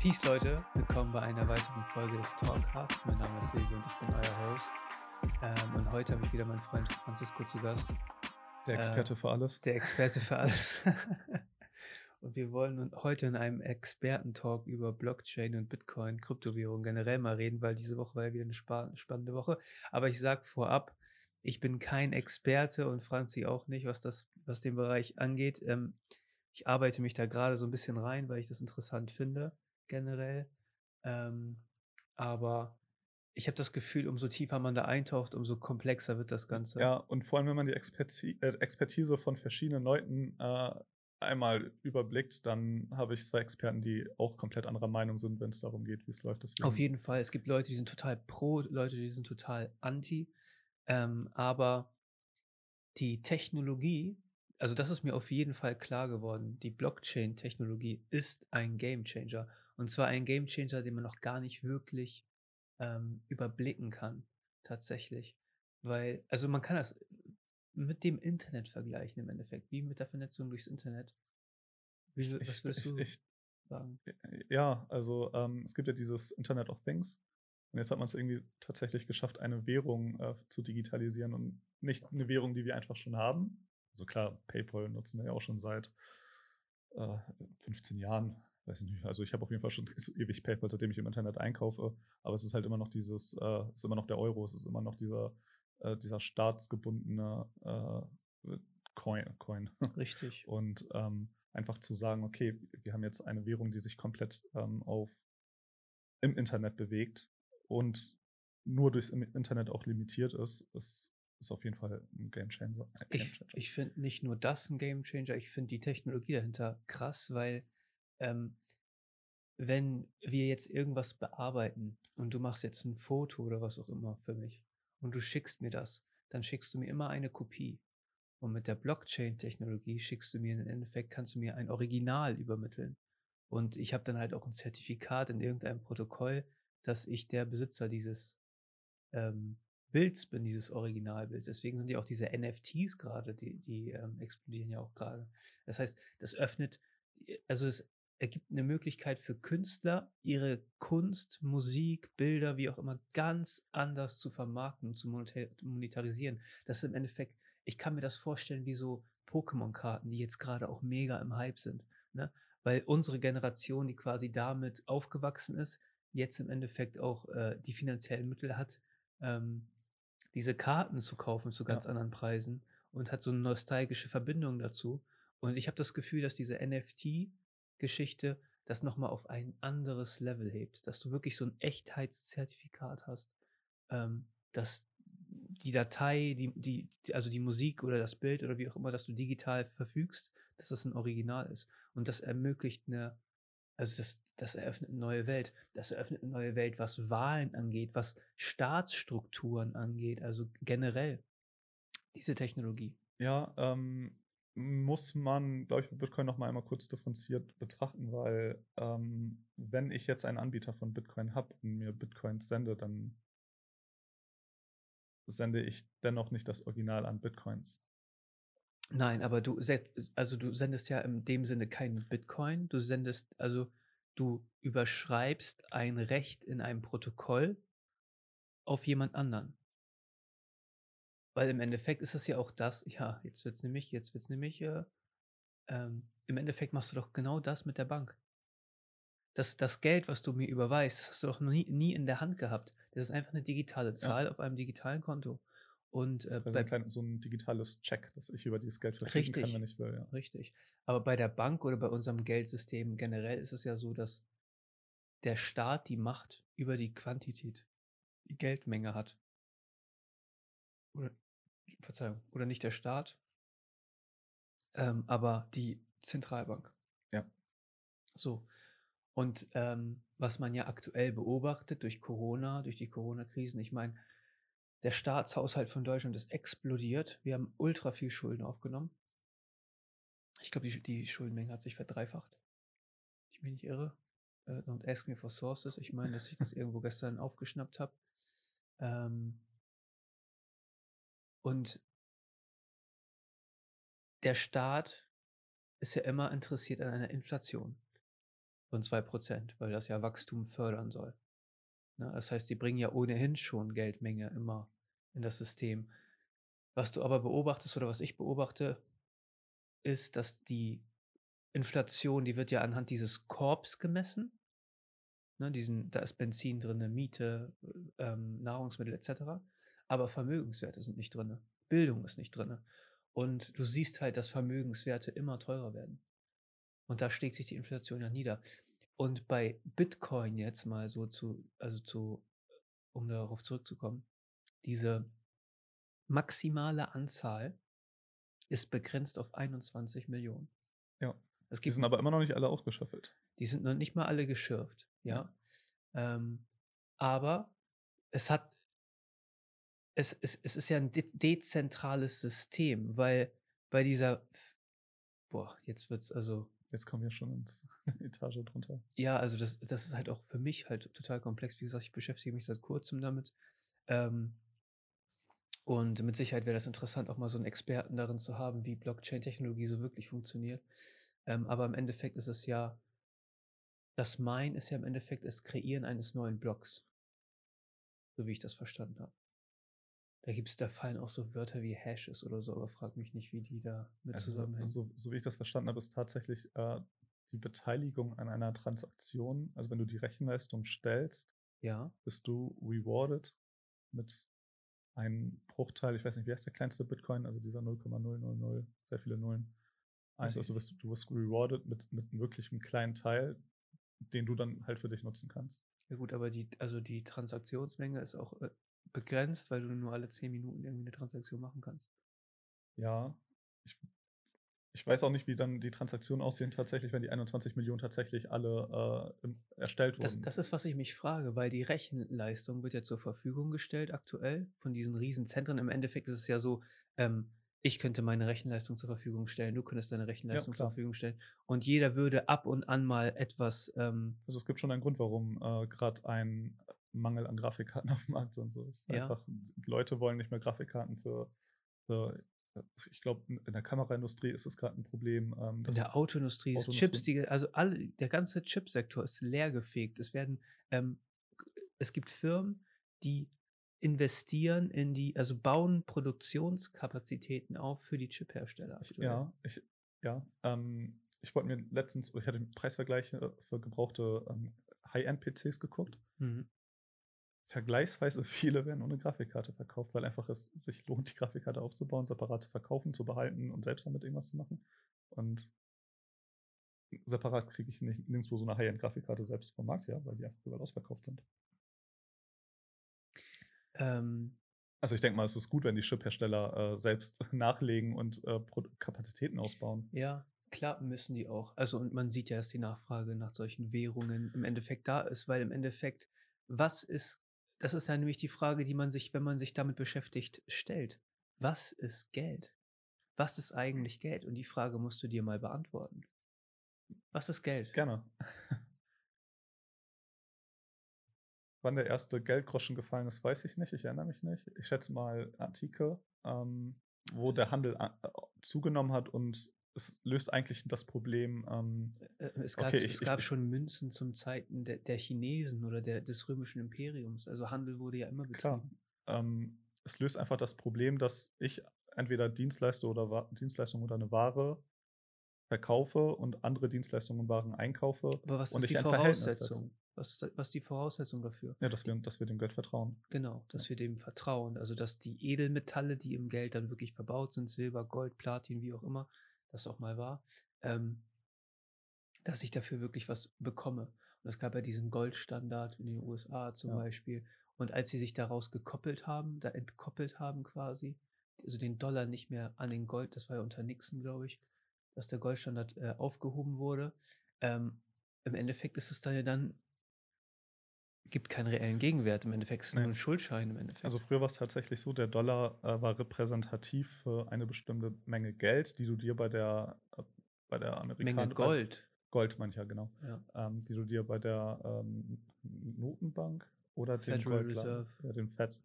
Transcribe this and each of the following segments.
Peace, Leute. Willkommen bei einer weiteren Folge des Talkcasts. Mein Name ist Silvio und ich bin euer Host. Ähm, und heute habe ich wieder meinen Freund Francisco zu Gast. Der Experte äh, für alles. Der Experte für alles. und wir wollen heute in einem Expertentalk über Blockchain und Bitcoin, Kryptowährungen generell mal reden, weil diese Woche war ja wieder eine spannende Woche. Aber ich sage vorab, ich bin kein Experte und Franzi auch nicht, was das, was den Bereich angeht. Ähm, ich arbeite mich da gerade so ein bisschen rein, weil ich das interessant finde, generell. Ähm, aber ich habe das Gefühl, umso tiefer man da eintaucht, umso komplexer wird das Ganze. Ja, und vor allem, wenn man die Expertise, äh, Expertise von verschiedenen Leuten äh, einmal überblickt, dann habe ich zwei Experten, die auch komplett anderer Meinung sind, wenn es darum geht, wie es läuft. Deswegen. Auf jeden Fall. Es gibt Leute, die sind total pro, Leute, die sind total anti. Ähm, aber die Technologie, also das ist mir auf jeden Fall klar geworden, die Blockchain-Technologie ist ein Gamechanger. Und zwar ein Gamechanger, den man noch gar nicht wirklich ähm, überblicken kann, tatsächlich. Weil, also man kann das mit dem Internet vergleichen im Endeffekt, wie mit der Vernetzung durchs Internet. Wie, was würdest du ich, sagen? Ja, also ähm, es gibt ja dieses Internet of Things. Und jetzt hat man es irgendwie tatsächlich geschafft, eine Währung äh, zu digitalisieren und nicht eine Währung, die wir einfach schon haben. Also klar, PayPal nutzen wir ja auch schon seit äh, 15 Jahren. Weiß nicht, also ich habe auf jeden Fall schon ewig PayPal, seitdem ich im Internet einkaufe. Aber es ist halt immer noch dieses, äh, es ist immer noch der Euro, es ist immer noch dieser, äh, dieser staatsgebundene äh, Coin, Coin. Richtig. Und ähm, einfach zu sagen, okay, wir haben jetzt eine Währung, die sich komplett ähm, auf im Internet bewegt und nur durchs Internet auch limitiert ist, ist, ist auf jeden Fall ein Game Changer. Ich, ich finde nicht nur das ein Game Changer, ich finde die Technologie dahinter krass, weil ähm, wenn wir jetzt irgendwas bearbeiten und du machst jetzt ein Foto oder was auch immer für mich und du schickst mir das, dann schickst du mir immer eine Kopie. Und mit der Blockchain-Technologie schickst du mir im Endeffekt, kannst du mir ein Original übermitteln. Und ich habe dann halt auch ein Zertifikat in irgendeinem Protokoll, dass ich der Besitzer dieses ähm, Bilds bin, dieses Originalbilds. Deswegen sind ja auch diese NFTs gerade, die, die ähm, explodieren ja auch gerade. Das heißt, das öffnet, also es ergibt eine Möglichkeit für Künstler, ihre Kunst, Musik, Bilder, wie auch immer, ganz anders zu vermarkten und zu monetarisieren. Das ist im Endeffekt, ich kann mir das vorstellen wie so Pokémon-Karten, die jetzt gerade auch mega im Hype sind. Ne? Weil unsere Generation, die quasi damit aufgewachsen ist, jetzt im Endeffekt auch äh, die finanziellen Mittel hat, ähm, diese Karten zu kaufen zu ganz ja. anderen Preisen und hat so eine nostalgische Verbindung dazu. Und ich habe das Gefühl, dass diese NFT-Geschichte das nochmal auf ein anderes Level hebt, dass du wirklich so ein Echtheitszertifikat hast, ähm, dass die Datei, die, die, also die Musik oder das Bild oder wie auch immer, dass du digital verfügst, dass das ein Original ist. Und das ermöglicht eine also das, das eröffnet eine neue Welt. Das eröffnet eine neue Welt, was Wahlen angeht, was Staatsstrukturen angeht, also generell diese Technologie. Ja, ähm, muss man, glaube ich, mit Bitcoin noch mal einmal kurz differenziert betrachten, weil ähm, wenn ich jetzt einen Anbieter von Bitcoin habe und mir Bitcoins sende, dann sende ich dennoch nicht das Original an Bitcoins. Nein, aber du also du sendest ja in dem Sinne keinen Bitcoin. Du sendest, also du überschreibst ein Recht in einem Protokoll auf jemand anderen. Weil im Endeffekt ist es ja auch das, ja, jetzt wird's nämlich, jetzt wird's nämlich, äh, ähm, im Endeffekt machst du doch genau das mit der Bank. Das, das Geld, was du mir überweist, das hast du doch nie, nie in der Hand gehabt. Das ist einfach eine digitale Zahl ja. auf einem digitalen Konto. Und äh, bei, so, ein klein, so ein digitales Check, dass ich über dieses Geld verfügen richtig, kann, wenn ich will. Ja. Richtig. Aber bei der Bank oder bei unserem Geldsystem generell ist es ja so, dass der Staat die Macht über die Quantität, die Geldmenge hat. Oder, Verzeihung, oder nicht der Staat, ähm, aber die Zentralbank. Ja. So. Und ähm, was man ja aktuell beobachtet durch Corona, durch die Corona-Krisen, ich meine, der Staatshaushalt von Deutschland ist explodiert. Wir haben ultra viel Schulden aufgenommen. Ich glaube, die, die Schuldenmenge hat sich verdreifacht. Ich bin nicht irre. Uh, don't ask me for sources. Ich meine, dass ich das irgendwo gestern aufgeschnappt habe. Ähm und der Staat ist ja immer interessiert an einer Inflation. von 2%, weil das ja Wachstum fördern soll. Ne? Das heißt, die bringen ja ohnehin schon Geldmenge immer in das System. Was du aber beobachtest oder was ich beobachte, ist, dass die Inflation, die wird ja anhand dieses Korbs gemessen. Ne, diesen, da ist Benzin drin, Miete, ähm, Nahrungsmittel etc. Aber Vermögenswerte sind nicht drin. Bildung ist nicht drin. Und du siehst halt, dass Vermögenswerte immer teurer werden. Und da schlägt sich die Inflation ja nieder. Und bei Bitcoin jetzt mal so zu, also zu, um darauf zurückzukommen, diese maximale Anzahl ist begrenzt auf 21 Millionen. Ja. Es die sind aber immer noch nicht alle ausgeschöpft. Die sind noch nicht mal alle geschürft, ja. ja. Ähm, aber es hat, es, es, es ist ja ein de dezentrales System, weil bei dieser, boah, jetzt wird's also. Jetzt kommen wir schon ins Etage drunter. Ja, also das, das ist halt auch für mich halt total komplex. Wie gesagt, ich beschäftige mich seit kurzem damit. Ähm, und mit Sicherheit wäre das interessant, auch mal so einen Experten darin zu haben, wie Blockchain-Technologie so wirklich funktioniert. Ähm, aber im Endeffekt ist es ja, das Mine ist ja im Endeffekt das Kreieren eines neuen Blocks. So wie ich das verstanden habe. Da gibt's, da fallen auch so Wörter wie Hashes oder so, aber frag mich nicht, wie die da mit also, zusammenhängen. So, so wie ich das verstanden habe, ist tatsächlich äh, die Beteiligung an einer Transaktion, also wenn du die Rechenleistung stellst, ja. bist du rewarded mit einem Bruchteil, ich weiß nicht, wie heißt der kleinste Bitcoin, also dieser 0,000, sehr viele Nullen. Also, also wirst, du wirst rewarded mit, mit wirklich einem kleinen Teil, den du dann halt für dich nutzen kannst. Ja gut, aber die, also die Transaktionsmenge ist auch äh, begrenzt, weil du nur alle 10 Minuten irgendwie eine Transaktion machen kannst. Ja, ich, ich weiß auch nicht, wie dann die Transaktionen aussehen tatsächlich, wenn die 21 Millionen tatsächlich alle äh, erstellt wurden. Das, das, ist, was ich mich frage, weil die Rechenleistung wird ja zur Verfügung gestellt aktuell von diesen Riesenzentren. Im Endeffekt ist es ja so, ähm, ich könnte meine Rechenleistung zur Verfügung stellen, du könntest deine Rechenleistung ja, zur Verfügung stellen und jeder würde ab und an mal etwas. Ähm, also es gibt schon einen Grund, warum äh, gerade ein Mangel an Grafikkarten auf dem Markt sind. So ist ja. einfach, Leute wollen nicht mehr Grafikkarten für, für ich glaube, in der Kameraindustrie ist es gerade ein Problem. Ähm, in der Autoindustrie ist Chips, die, also alle, der ganze Chipsektor ist leergefegt. Es werden, ähm, es gibt Firmen, die investieren in die, also bauen Produktionskapazitäten auf für die Chiphersteller. Ja, ich, ja. Ähm, ich wollte mir letztens, ich hatte Preisvergleiche für gebrauchte ähm, High-End-PCs geguckt. Mhm. Vergleichsweise viele werden ohne Grafikkarte verkauft, weil einfach es sich lohnt, die Grafikkarte aufzubauen, separat zu verkaufen, zu behalten und selbst damit irgendwas zu machen. Und separat kriege ich nicht, nirgendwo so eine High-End-Grafikkarte selbst vom Markt her, weil die einfach überall ausverkauft sind. Ähm, also ich denke mal, es ist gut, wenn die Chip-Hersteller äh, selbst nachlegen und äh, Kapazitäten ausbauen. Ja, klar müssen die auch. Also und man sieht ja, dass die Nachfrage nach solchen Währungen im Endeffekt da ist, weil im Endeffekt, was ist, das ist ja nämlich die Frage, die man sich, wenn man sich damit beschäftigt, stellt. Was ist Geld? Was ist eigentlich Geld? Und die Frage musst du dir mal beantworten. Was ist Geld? Gerne. Wann der erste Geldgroschen gefallen ist, weiß ich nicht. Ich erinnere mich nicht. Ich schätze mal Antike, ähm, wo der Handel äh, zugenommen hat und es löst eigentlich das Problem. Ähm, äh, äh, es gab, okay, ich, es gab ich, schon Münzen zum Zeiten der, der Chinesen oder der, des römischen Imperiums. Also Handel wurde ja immer betrieben. Klar. Ähm, es löst einfach das Problem, dass ich entweder Dienstleistung oder, Dienstleistung oder eine Ware verkaufe und andere Dienstleistungen und Waren einkaufe. Aber was und ist die Voraussetzung? Was ist, was ist die Voraussetzung dafür? Ja, dass wir, dass wir dem Geld vertrauen. Genau, dass ja. wir dem vertrauen. Also, dass die Edelmetalle, die im Geld dann wirklich verbaut sind, Silber, Gold, Platin, wie auch immer das auch mal war, ähm, dass ich dafür wirklich was bekomme. Und es gab ja diesen Goldstandard in den USA zum ja. Beispiel. Und als sie sich daraus gekoppelt haben, da entkoppelt haben quasi, also den Dollar nicht mehr an den Gold, das war ja unter Nixon, glaube ich, dass der Goldstandard äh, aufgehoben wurde. Ähm, Im Endeffekt ist es dann ja dann gibt keinen reellen Gegenwert. Im Endeffekt ist es nee. nur ein Schuldschein. Im Endeffekt. Also früher war es tatsächlich so, der Dollar äh, war repräsentativ für eine bestimmte Menge Geld, die du dir bei der, äh, bei der Amerikaner Menge Gold. Gold mancher, genau. Ja. Ähm, die du dir bei der ähm, Notenbank oder dem Federal Gold, Reserve. Ja, den Fed.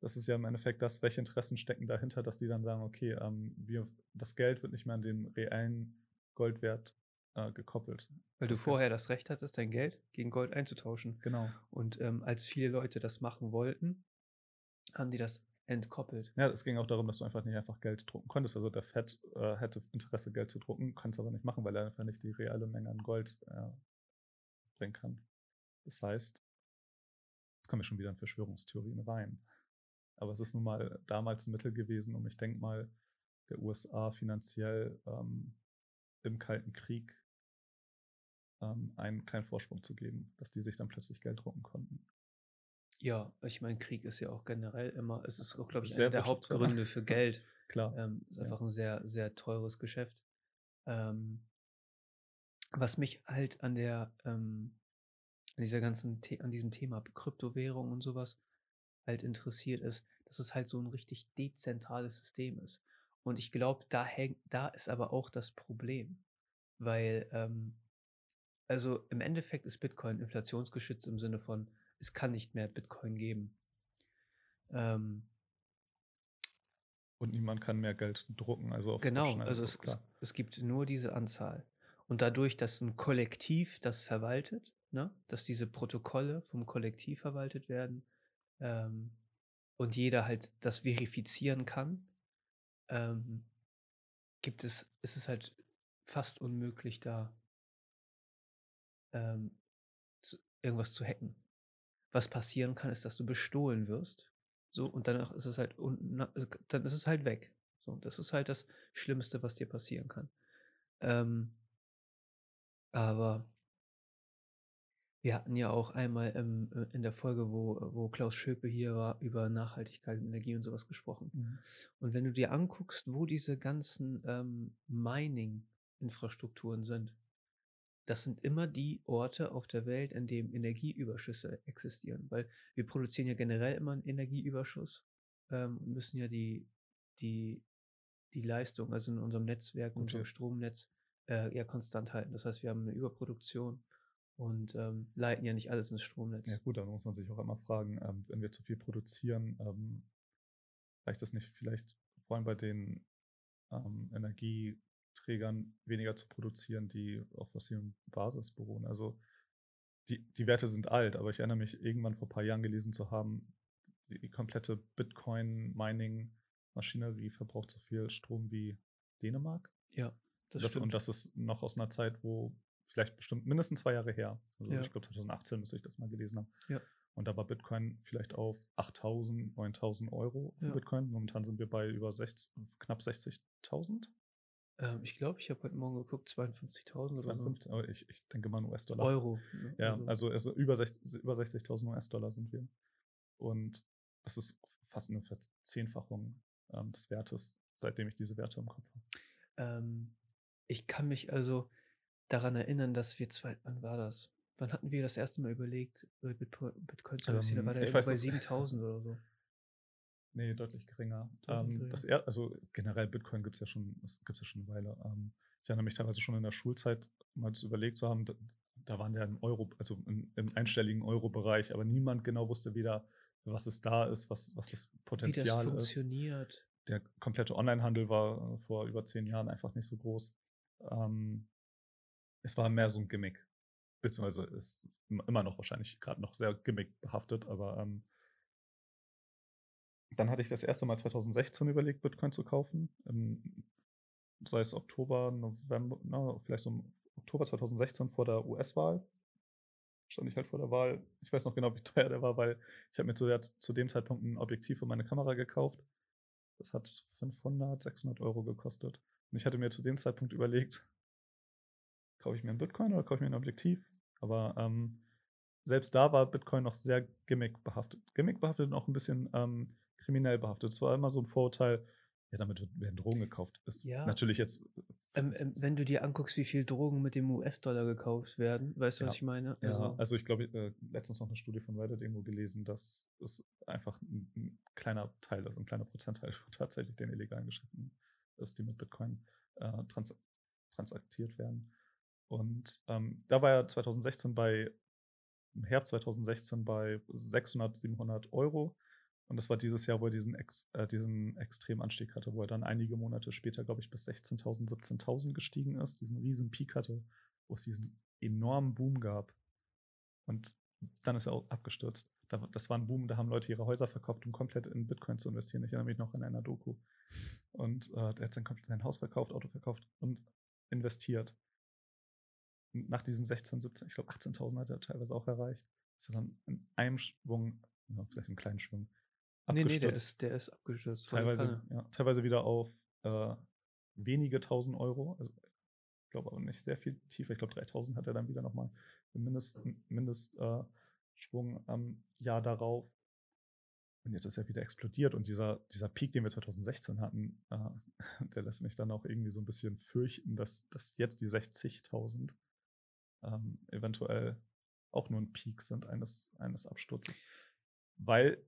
Das ist ja im Endeffekt das, welche Interessen stecken dahinter, dass die dann sagen, okay, ähm, wir, das Geld wird nicht mehr an den reellen Goldwert äh, gekoppelt. Weil du Das vorher das Recht hattest, dein Geld gegen Gold einzutauschen. Genau. Und ähm, als viele Leute das machen wollten, haben die das entkoppelt. Ja, es ging auch darum, dass du einfach nicht einfach Geld drucken konntest. Also der Fed äh, hätte Interesse, Geld zu drucken, kann es aber nicht machen, weil er einfach nicht die reale Menge an Gold äh, bringen kann. Das heißt, jetzt kommen wir schon wieder in Verschwörungstheorien rein. Aber es ist nun mal damals ein Mittel gewesen, um, ich denke mal, der USA finanziell ähm, im Kalten Krieg ähm, einen kleinen Vorsprung zu geben, dass die sich dann plötzlich Geld drucken konnten. Ja, ich meine, Krieg ist ja auch generell immer, es ist auch, glaube ich, Sehr einer der. Hauptgründe für Geld. Klar. Ähm, ist Ja. einfach ein sehr, sehr teures Geschäft. Ähm, was mich halt an der, ähm, an dieser ganzen, The an diesem Thema Kryptowährung und sowas halt interessiert ist, dass es halt so ein richtig dezentrales System ist. Und ich glaube, da hängt, da ist aber auch das Problem, weil, ähm, also im Endeffekt ist Bitcoin inflationsgeschützt im Sinne von, es kann nicht mehr Bitcoin geben. Ähm, Und niemand kann mehr Geld drucken. Also auf Genau, also Druck, es, es, es gibt nur diese Anzahl. Und dadurch, dass ein Kollektiv das verwaltet, ne, dass diese Protokolle vom Kollektiv verwaltet werden ähm, und jeder halt das verifizieren kann, ähm, gibt es, ist es halt fast unmöglich, da ähm, zu, irgendwas zu hacken. Was passieren kann, ist, dass du bestohlen wirst. So, und danach ist es halt, na, dann ist es halt weg. So, das ist halt das Schlimmste, was dir passieren kann. Ähm, aber wir hatten ja auch einmal ähm, äh, in der Folge, wo, wo Klaus Schöpe hier war, über Nachhaltigkeit und Energie und sowas gesprochen. Mhm. Und wenn du dir anguckst, wo diese ganzen ähm, Mining-Infrastrukturen sind, das sind immer die Orte auf der Welt, in denen Energieüberschüsse existieren. Weil wir produzieren ja generell immer einen Energieüberschuss ähm, und müssen ja die, die, die Leistung, also in unserem Netzwerk, in unserem Okay. Stromnetz, äh, ja konstant halten. Das heißt, wir haben eine Überproduktion und ähm, leiten ja nicht alles ins Stromnetz. Ja gut, da muss man sich auch immer fragen, ähm, wenn wir zu viel produzieren, ähm, reicht das nicht vielleicht vor allem bei den ähm, Energieträgern weniger zu produzieren, die auf fossilen Basis beruhen. Also die, die Werte sind alt, aber ich erinnere mich irgendwann vor ein paar Jahren gelesen zu haben, die, die komplette Bitcoin-Mining-Maschinerie verbraucht so viel Strom wie Dänemark. Ja, das, Das, stimmt. und das ist noch aus einer Zeit, wo vielleicht bestimmt mindestens zwei Jahre her. Also Ja. ich glaube 2018 müsste ich das mal gelesen haben. Ja. Und da war Bitcoin vielleicht auf 8.000, 9.000 Euro für Ja. Bitcoin. Momentan sind wir bei über 60, knapp 60.000. ähm, ich glaube, ich habe heute Morgen geguckt, 52.000 oder 52, aber ich, ich denke mal so. US-Dollar. Euro. ne? Ja, also, also über 60 über 60.000 US-Dollar sind wir. Und das ist fast eine Verzehnfachung ähm, des Wertes, seitdem ich diese Werte im Kopf habe. Ähm, ich kann mich also daran erinnern, dass wir zwei, wann war das? Wann hatten wir das erste Mal überlegt, über Bitcoin, zu investieren? Ähm, da war der weiß, bei dass- 7000 oder so. Nee, deutlich geringer. Deutlich ähm, das er, also generell Bitcoin gibt es ja schon, gibt's ja schon eine Weile. Ähm, ich erinnere mich teilweise schon in der Schulzeit mal zu überlegt zu haben, da, da waren wir im Euro, also im, im einstelligen Euro-Bereich, aber niemand genau wusste weder, was es da ist, was, was das Wie das Potenzial ist. funktioniert. Der komplette Onlinehandel war äh, vor über zehn Jahren einfach nicht so groß. Ähm, es war mehr so ein Gimmick. Beziehungsweise ist im- immer noch wahrscheinlich gerade noch sehr Gimmick behaftet, aber ähm, dann hatte ich das erste Mal 2016 überlegt, Bitcoin zu kaufen. Im, sei es Oktober, November, na, vielleicht so im Oktober 2016 vor der US-Wahl. Stand ich halt vor der Wahl. Ich weiß noch genau, wie teuer der war, weil ich habe mir zu, der, zu dem Zeitpunkt ein Objektiv für meine Kamera gekauft. Das hat 500, 600 Euro gekostet. Und ich hatte mir zu dem Zeitpunkt überlegt, kaufe ich mir ein Bitcoin oder kaufe ich mir ein Objektiv? Aber ähm, selbst da war Bitcoin noch sehr gimmick behaftet. Gimmick behaftet und auch ein bisschen ähm, kriminell behaftet. Es war immer so ein Vorurteil, ja, damit werden Drogen gekauft. Ist Ja. natürlich jetzt. Ähm, ähm, wenn du dir anguckst, wie viel Drogen mit dem US-Dollar gekauft werden, weißt du, was Ja. ich meine? Ja, Also, also, ich glaube, äh, letztens noch eine Studie von Reddit irgendwo gelesen, dass es einfach ein, ein kleiner Teil, also ein kleiner Prozentteil tatsächlich den illegalen Geschäften ist, die mit Bitcoin äh, trans transaktiert werden. Und ähm, da war er 2016 bei, im Herbst 2016 bei 600, 700 Euro. Und das war dieses Jahr, wo er diesen, Ex, äh, diesen Extremanstieg hatte, wo er dann einige Monate später, glaube ich, bis 16.000, 17.000 gestiegen ist, diesen riesen Peak hatte, wo es diesen enormen Boom gab. Und dann ist er auch abgestürzt. Das war ein Boom, da haben Leute ihre Häuser verkauft, um komplett in Bitcoin zu investieren. Ich erinnere mich noch an einer Doku. Und äh, er hat sein, sein Haus verkauft, Auto verkauft und investiert. Nach diesen 16, 17, ich glaube 18.000 hat er teilweise auch erreicht. Ist er dann in einem Schwung, ja, vielleicht einen kleinen Schwung, Nee, nee, der ist, der ist abgestürzt. Teilweise, ja, teilweise wieder auf äh, wenige tausend Euro. Also, ich glaube aber nicht sehr viel tiefer. Ich glaube, 3000 hat er dann wieder nochmal Mindest, Mindestschwung äh, am Jahr darauf. Und jetzt ist er wieder explodiert. Und dieser, dieser Peak, den wir 2016 hatten, äh, der lässt mich dann auch irgendwie so ein bisschen fürchten, dass, dass jetzt die 60.000 ähm, eventuell auch nur ein Peak sind eines, eines Absturzes. Weil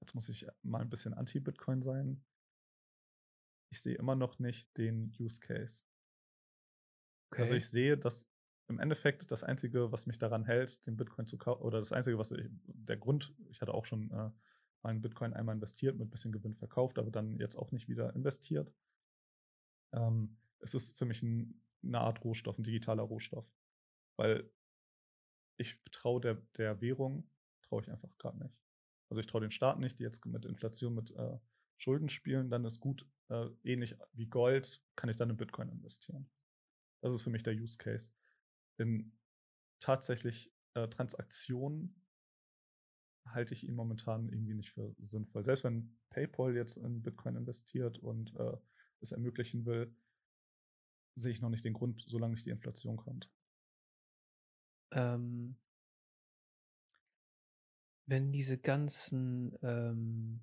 jetzt muss ich mal ein bisschen anti-Bitcoin sein. Ich sehe immer noch nicht den Use Case. Also okay. Also ich sehe, dass im Endeffekt das Einzige, was mich daran hält, den Bitcoin zu kaufen, oder das Einzige, was ich, der Grund, ich hatte auch schon äh, meinen Bitcoin einmal investiert, mit ein bisschen Gewinn verkauft, aber dann jetzt auch nicht wieder investiert. Ähm, es ist für mich ein, eine Art Rohstoff, ein digitaler Rohstoff. Weil ich traue der, der Währung, traue ich einfach gerade nicht. Also ich traue den Staaten nicht, die jetzt mit Inflation, mit äh, Schulden spielen, dann ist gut, äh, ähnlich wie Gold, kann ich dann in Bitcoin investieren. Das ist für mich der Use Case. In tatsächlich äh, Transaktionen halte ich ihn momentan irgendwie nicht für sinnvoll. Selbst wenn PayPal jetzt in Bitcoin investiert und äh, es ermöglichen will, sehe ich noch nicht den Grund, solange nicht die Inflation kommt. Ähm, wenn diese ganzen, ähm,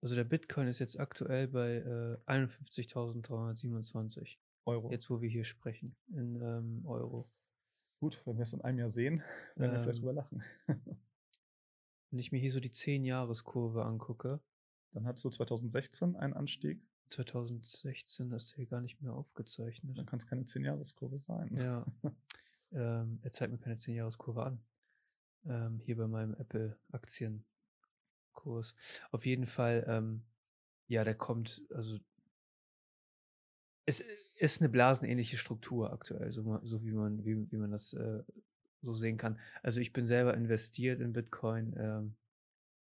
also der Bitcoin ist jetzt aktuell bei äh, 51.327 Euro. Jetzt, wo wir hier sprechen, in ähm, Euro. Gut, wenn wir es in einem Jahr sehen, werden wir vielleicht ähm. drüber lachen. wenn ich mir hier so die 10-Jahres-Kurve angucke. Dann hattest du 2016 einen Anstieg. 2016 ist hier gar nicht mehr aufgezeichnet. Dann kann es keine 10-Jahres-Kurve sein. Ja. ähm, er zeigt mir keine 10-Jahres-Kurve an ähm, hier bei meinem Apple-Aktienkurs. Auf jeden Fall, ähm, ja, der kommt, also es ist eine blasenähnliche Struktur aktuell, so, so wie man, wie, wie man das äh, so sehen kann. Also ich bin selber investiert in Bitcoin, ähm,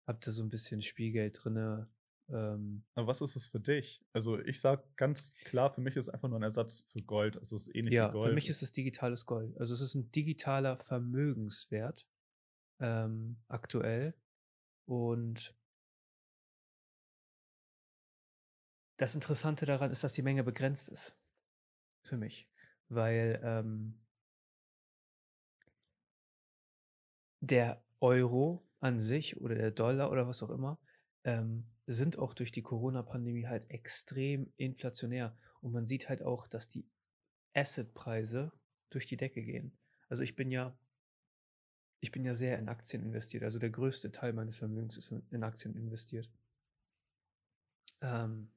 habe da so ein bisschen Spielgeld drin. Ähm, Aber was ist es für dich? Also ich sage ganz klar, für mich ist es einfach nur ein Ersatz für Gold. Also es ist ähnlich ja, wie Gold. Für mich ist es digitales Gold. Also es ist ein digitaler Vermögenswert ähm, aktuell. Und das Interessante daran ist, dass die Menge begrenzt ist. Für mich. Weil ähm, der Euro an sich oder der Dollar oder was auch immer ähm, sind auch durch die Corona-Pandemie halt extrem inflationär. Und man sieht halt auch, dass die Assetpreise durch die Decke gehen. Also ich bin ja ich bin ja sehr in Aktien investiert. Also der größte Teil meines Vermögens ist in Aktien investiert. Ähm,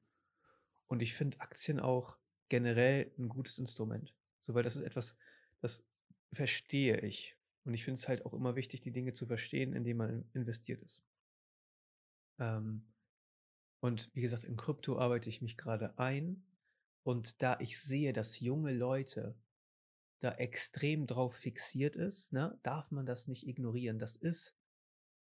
und ich finde Aktien auch generell ein gutes Instrument. So, weil das ist etwas, das verstehe ich. Und ich finde es halt auch immer wichtig, die Dinge zu verstehen, indem man investiert ist. Ähm, und wie gesagt, in Krypto arbeite ich mich gerade ein. Und da ich sehe, dass junge Leute da extrem drauf fixiert ist, ne, darf man das nicht ignorieren. Das ist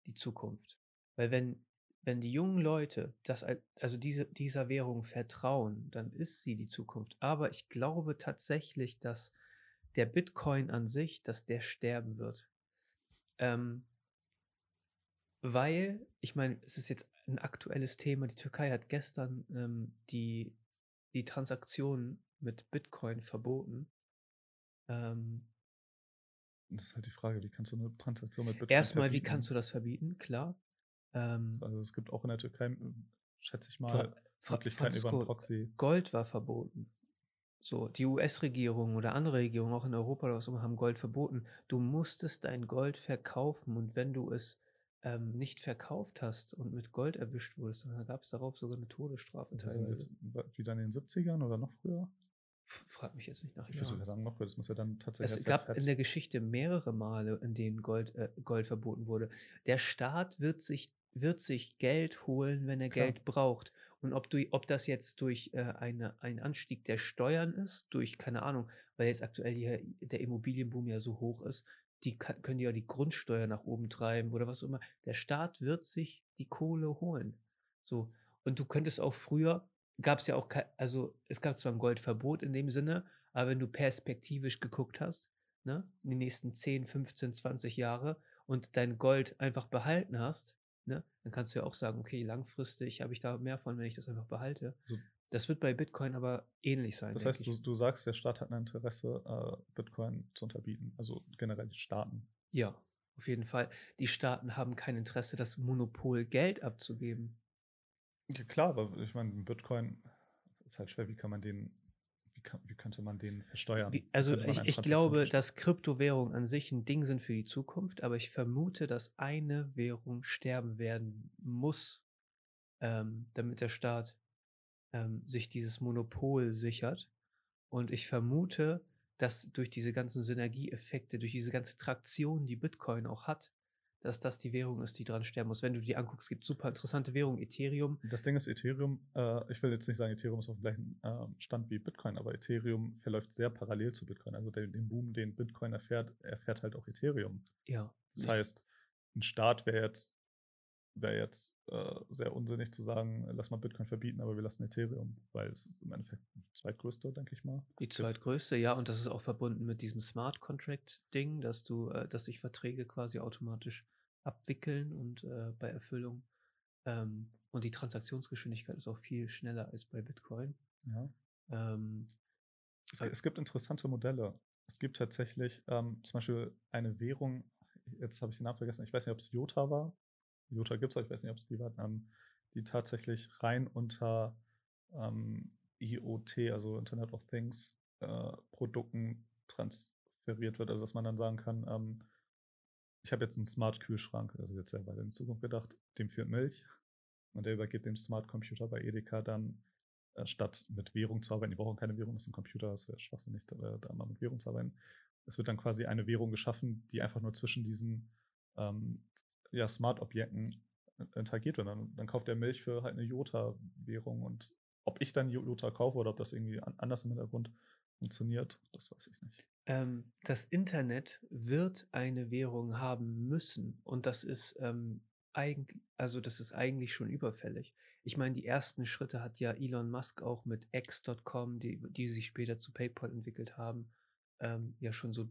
die Zukunft. Weil wenn, wenn die jungen Leute das, also diese, dieser Währung vertrauen, dann ist sie die Zukunft. Aber ich glaube tatsächlich, dass der Bitcoin an sich, dass der sterben wird. Ähm, weil, ich meine, es ist jetzt ein aktuelles Thema. Die Türkei hat gestern ähm, die, die Transaktionen mit Bitcoin verboten. Ähm, das ist halt die Frage, wie kannst du eine Transaktion mit Bitcoin Erstmal, wie kannst du das verbieten? Klar. Ähm, also es gibt auch in der Türkei, schätze ich mal, Möglichkeiten über einen Proxy. Gold war verboten. So, die US-Regierung oder andere Regierungen, auch in Europa oder was immer, haben Gold verboten. Du musstest dein Gold verkaufen und wenn du es ähm, nicht verkauft hast und mit Gold erwischt wurdest, dann gab es darauf sogar eine Todesstrafe. Das sind jetzt wieder in den 70ern oder noch früher? Frag mich jetzt nicht nach. Ich würde sogar sagen, noch, das muss ja dann tatsächlich. Es gab in der Geschichte mehrere Male, in denen Gold, äh, Gold verboten wurde. Der Staat wird sich wird sich Geld holen, wenn er Klar. Geld braucht. Und ob, du, ob das jetzt durch äh, eine, einen Anstieg der Steuern ist, durch, keine Ahnung, weil jetzt aktuell hier der Immobilienboom ja so hoch ist, die können ja die Grundsteuer nach oben treiben oder was auch immer. Der Staat wird sich die Kohle holen. So. Und du könntest auch früher, gab es ja auch, also es gab zwar ein Goldverbot in dem Sinne, aber wenn du perspektivisch geguckt hast, ne, in die nächsten 10, 15, 20 Jahre und dein Gold einfach behalten hast, ne, dann kannst du ja auch sagen, okay, langfristig habe ich da mehr von, wenn ich das einfach behalte. So. Das wird bei Bitcoin aber ähnlich sein. Das heißt, du, du sagst, der Staat hat ein Interesse, äh, Bitcoin zu unterbieten. Also generell die Staaten. Ja, auf jeden Fall. Die Staaten haben kein Interesse, das Monopol Geld abzugeben. Ja, klar, aber ich meine, Bitcoin ist halt schwer. Wie kann man den, wie, kann, wie könnte man den versteuern? Wie, also ich, ich glaube, dass Kryptowährungen an sich ein Ding sind für die Zukunft, aber ich vermute, dass eine Währung sterben werden muss, ähm, damit der Staat ähm, sich dieses Monopol sichert. Und ich vermute, dass durch diese ganzen Synergieeffekte, durch diese ganze Traktion, die Bitcoin auch hat, dass das die Währung ist, die dran sterben muss. Wenn du die anguckst, gibt super interessante Währungen, Ethereum. Das Ding ist, Ethereum, äh, ich will jetzt nicht sagen, Ethereum ist auf dem gleichen äh, Stand wie Bitcoin, aber Ethereum verläuft sehr parallel zu Bitcoin. Also den, den Boom, den Bitcoin erfährt, erfährt halt auch Ethereum. Ja. Das heißt, ein Staat wäre jetzt, wäre jetzt äh, sehr unsinnig zu sagen, lass mal Bitcoin verbieten, aber wir lassen Ethereum, weil es ist im Endeffekt die zweitgrößte, denke ich mal. Die zweitgrößte, ja, und das ist auch verbunden mit diesem Smart Contract Ding, dass du, äh, dass sich Verträge quasi automatisch abwickeln und äh, bei Erfüllung ähm, und die Transaktionsgeschwindigkeit ist auch viel schneller als bei Bitcoin. Ja. Ähm, Es, es gibt interessante Modelle. Es gibt tatsächlich ähm, zum Beispiel eine Währung, jetzt habe ich den Namen vergessen, ich weiß nicht, ob es Jota war. Jota gibt es, ich weiß nicht, ob es die war, ähm, die tatsächlich rein unter ähm, IoT, also Internet of Things, äh, Produkten transferiert wird. Also dass man dann sagen kann, ähm, ich habe jetzt einen Smart-Kühlschrank, also jetzt sehr weit in Zukunft gedacht, dem fehlt Milch. Und der übergibt dem Smart-Computer bei Edeka dann äh, statt mit Währung zu arbeiten, die brauchen keine Währung, das ist ein Computer, das wäre schwachsinnig, da, da mal mit Währung zu arbeiten. Es wird dann quasi eine Währung geschaffen, die einfach nur zwischen diesen ähm, ja, Smart-Objekten äh, interagiert wird. Dann, dann kauft er Milch für halt eine Jota-Währung und ob ich dann Jota kaufe oder ob das irgendwie an, anders im Hintergrund funktioniert, das weiß ich nicht. ähm, das Internet wird eine Währung haben müssen und das ist ähm, eigentlich, also das ist eigentlich schon überfällig. Ich meine, die ersten Schritte hat ja Elon Musk auch mit X.com, die, die sich später zu PayPal entwickelt haben, ähm, ja schon so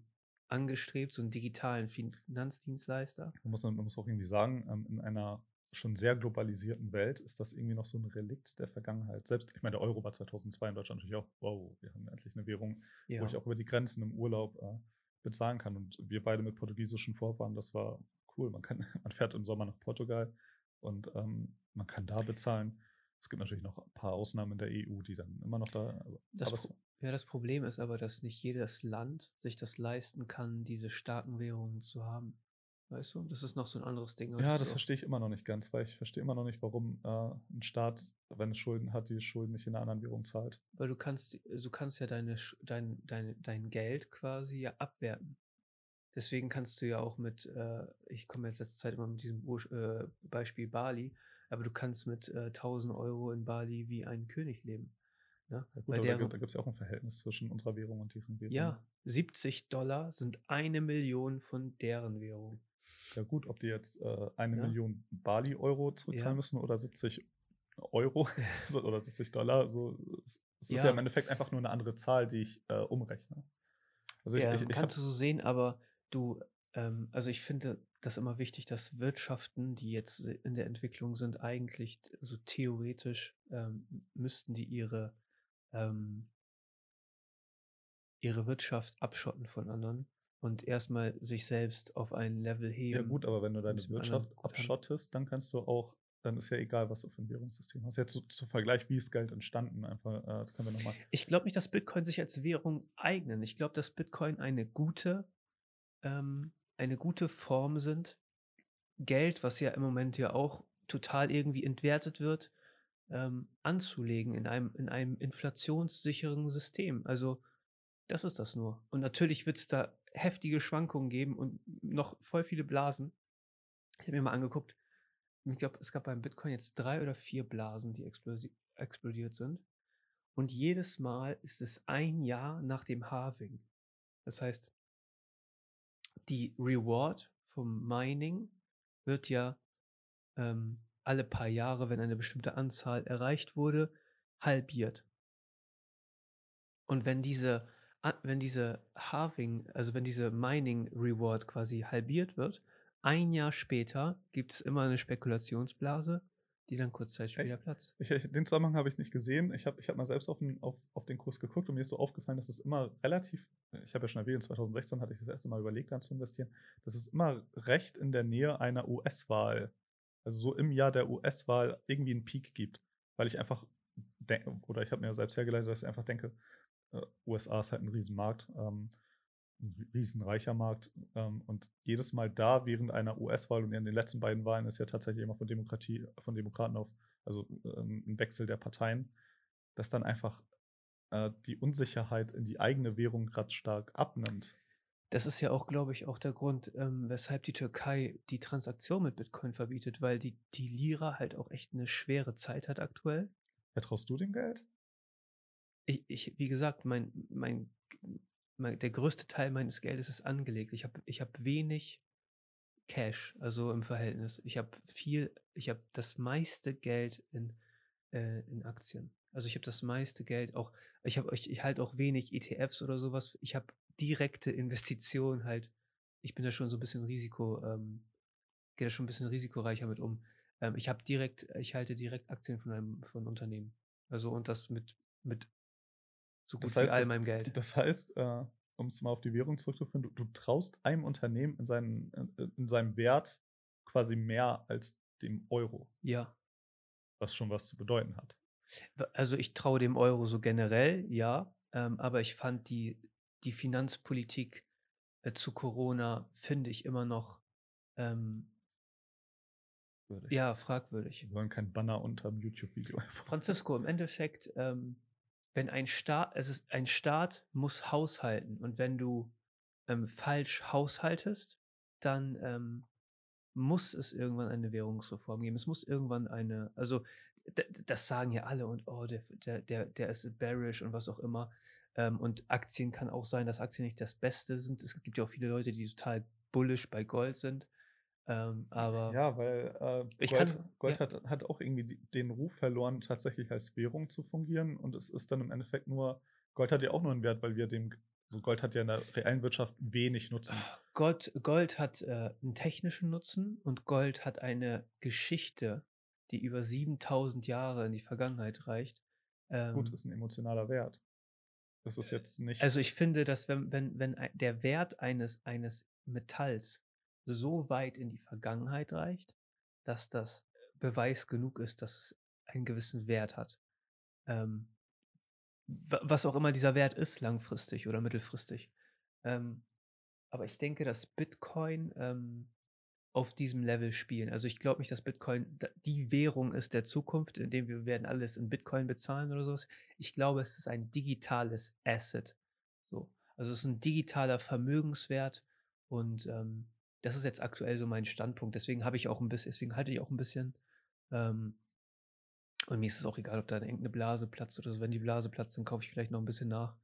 angestrebt, so einen digitalen Finanzdienstleister. Man muss, man muss auch irgendwie sagen, ähm, in einer schon sehr globalisierten Welt ist das irgendwie noch so ein Relikt der Vergangenheit. Selbst, ich meine, der Euro war 2002 in Deutschland natürlich auch, wow, wir haben endlich eine Währung, Ja. wo ich auch über die Grenzen im Urlaub äh, bezahlen kann. Und wir beide mit portugiesischen Vorfahren, das war cool. Man, kann, man fährt im Sommer nach Portugal und ähm, man kann da bezahlen. Es gibt natürlich noch ein paar Ausnahmen in der EU, die dann immer noch da. Das, Pro ja, das Problem ist aber, dass nicht jedes Land sich das leisten kann, diese starken Währungen zu haben. Weißt du? Das ist noch so ein anderes Ding. ja, das auch- verstehe ich immer noch nicht ganz, weil ich verstehe immer noch nicht, warum äh, ein Staat, wenn es Schulden hat, die Schulden nicht in einer anderen Währung zahlt. Weil du kannst, du kannst ja deine, dein, dein, dein Geld quasi ja abwerten. Deswegen kannst du ja auch mit, äh, ich komme jetzt letzte Zeit immer mit diesem äh, Beispiel Bali, aber du kannst mit äh, 1000 Euro in Bali wie ein König leben. Ne? Ja, gut, aber deren- da gibt es ja auch ein Verhältnis zwischen unserer Währung und deren Währung. ja, 70 Dollar sind eine Million von deren Währung. Ja, gut, ob die jetzt äh, eine Ja. Million Bali-Euro zurückzahlen Ja. müssen oder 70 Euro so, oder 70 Dollar, so, es ist Ja. im Endeffekt einfach nur eine andere Zahl, die ich äh, umrechne. Also ich, Ja, ich, ich kannst du so sehen, aber du, ähm, also ich finde das immer wichtig, dass Wirtschaften, die jetzt in der Entwicklung sind, eigentlich so theoretisch ähm, müssten die ihre ähm, ihre Wirtschaft abschotten von anderen und erstmal sich selbst auf ein Level heben. ja gut, aber wenn du deine Wirtschaft abschottest, dann kannst du auch, dann ist ja egal, was du für ein Währungssystem hast. Jetzt zu, zu Vergleich, wie ist Geld entstanden? Einfach, äh, können wir nochmal. Ich glaube nicht, dass Bitcoin sich als Währung eignen. Ich glaube, dass Bitcoin eine gute, ähm, eine gute Form sind. Geld, was ja im Moment ja auch total irgendwie entwertet wird, ähm, anzulegen in einem, in einem inflationssicheren System. Also das ist das nur. Und natürlich wird es da heftige Schwankungen geben und noch voll viele Blasen. Ich habe mir mal angeguckt, ich glaube, es gab beim Bitcoin jetzt drei oder vier Blasen, die explodiert sind. Und jedes Mal ist es ein Jahr nach dem Halving. Das heißt, die Reward vom Mining wird ja ähm, alle paar Jahre, wenn eine bestimmte Anzahl erreicht wurde, halbiert. Und wenn diese, wenn diese Halving, also wenn diese Mining Reward quasi halbiert wird, ein Jahr später gibt es immer eine Spekulationsblase, die dann kurz Zeit später Echt? platzt. Ich, ich, den Zusammenhang habe ich nicht gesehen. Ich habe ich hab mal selbst auf den, auf, auf den Kurs geguckt und mir ist so aufgefallen, dass es immer relativ, ich habe ja schon erwähnt, 2016 hatte ich das erste Mal überlegt, dann zu investieren, dass es immer recht in der Nähe einer US-Wahl, also so im Jahr der US-Wahl irgendwie einen Peak gibt. Weil ich einfach denke, oder ich habe mir selbst hergeleitet, dass ich einfach denke, äh, USA ist halt ein Riesenmarkt, ähm, ein riesenreicher Markt. Ähm, und jedes Mal da während einer US-Wahl und in den letzten beiden Wahlen ist ja tatsächlich immer von Demokratie, von Demokraten auf, also ähm, ein Wechsel der Parteien, dass dann einfach äh, die Unsicherheit in die eigene Währung gerade stark abnimmt. Das ist ja auch, glaube ich, auch der Grund, ähm, weshalb die Türkei die Transaktion mit Bitcoin verbietet, weil die, die Lira halt auch echt eine schwere Zeit hat aktuell. Vertraust du dem Geld? Ich, ich wie gesagt, mein, mein, mein, der größte Teil meines Geldes ist angelegt. Ich habe ich hab wenig Cash, also im Verhältnis. Ich habe viel, ich habe das meiste Geld in, äh, in Aktien. Also ich habe das meiste Geld auch, ich habe ich, ich halt auch wenig ETFs oder sowas. Ich habe direkte Investitionen halt. Ich bin da schon so ein bisschen Risiko, ähm, gehe da schon ein bisschen risikoreicher mit um. Ähm, ich habe direkt, ich halte direkt Aktien von einem von Unternehmen. Also und das mit, mit so gut Das wie heißt, all das, meinem Geld. das heißt äh, um es mal auf die Währung zurückzuführen, du, du traust einem Unternehmen in, seinen, in, in seinem Wert quasi mehr als dem Euro, Ja. was schon was zu bedeuten hat. Also ich traue dem Euro so generell, ja. Ähm, aber ich fand die, die Finanzpolitik äh, zu Corona, finde ich immer noch ähm, ja, fragwürdig. Wir wollen kein Banner unterm YouTube-Video. einfach. Francisco, im Endeffekt, ähm, wenn ein Staat, es ist, ein Staat muss haushalten und wenn du ähm, falsch haushaltest, dann ähm, muss es irgendwann eine Währungsreform geben. Es muss irgendwann eine, also das sagen ja alle und oh, der, der, der, der ist bearish und was auch immer. Ähm, und Aktien kann auch sein, dass Aktien nicht das Beste sind. Es gibt ja auch viele Leute, die total bullish bei Gold sind. Ähm, aber Ja, weil äh, Gold, kann- Gold ja. hat, hat auch irgendwie den Ruf verloren, tatsächlich als Währung zu fungieren. Und es ist dann im Endeffekt nur, Gold hat ja auch nur einen Wert, weil wir dem, so Gold hat ja in der reellen Wirtschaft wenig Nutzen. Gold, Gold hat äh, einen technischen Nutzen und Gold hat eine Geschichte, die über 7000 Jahre in die Vergangenheit reicht. Ähm, Gut, ist ein emotionaler Wert. Das ist jetzt nicht. also ich finde, dass wenn, wenn, wenn der Wert eines, eines Metalls so weit in die Vergangenheit reicht, dass das Beweis genug ist, dass es einen gewissen Wert hat. Ähm, wa- was auch immer dieser Wert ist, langfristig oder mittelfristig. Ähm, aber ich denke, dass Bitcoin ähm, auf diesem Level spielen. Also ich glaube nicht, dass Bitcoin die Währung ist der Zukunft, in dem wir werden alles in Bitcoin bezahlen oder sowas. Ich glaube, es ist ein digitales Asset. So. Also es ist ein digitaler Vermögenswert und ähm, das ist jetzt aktuell so mein Standpunkt. Deswegen habe ich auch ein bisschen, deswegen halte ich auch ein bisschen. Ähm, und mir ist es auch egal, ob da irgendeine Blase platzt oder so. Wenn die Blase platzt, dann kaufe ich vielleicht noch ein bisschen nach.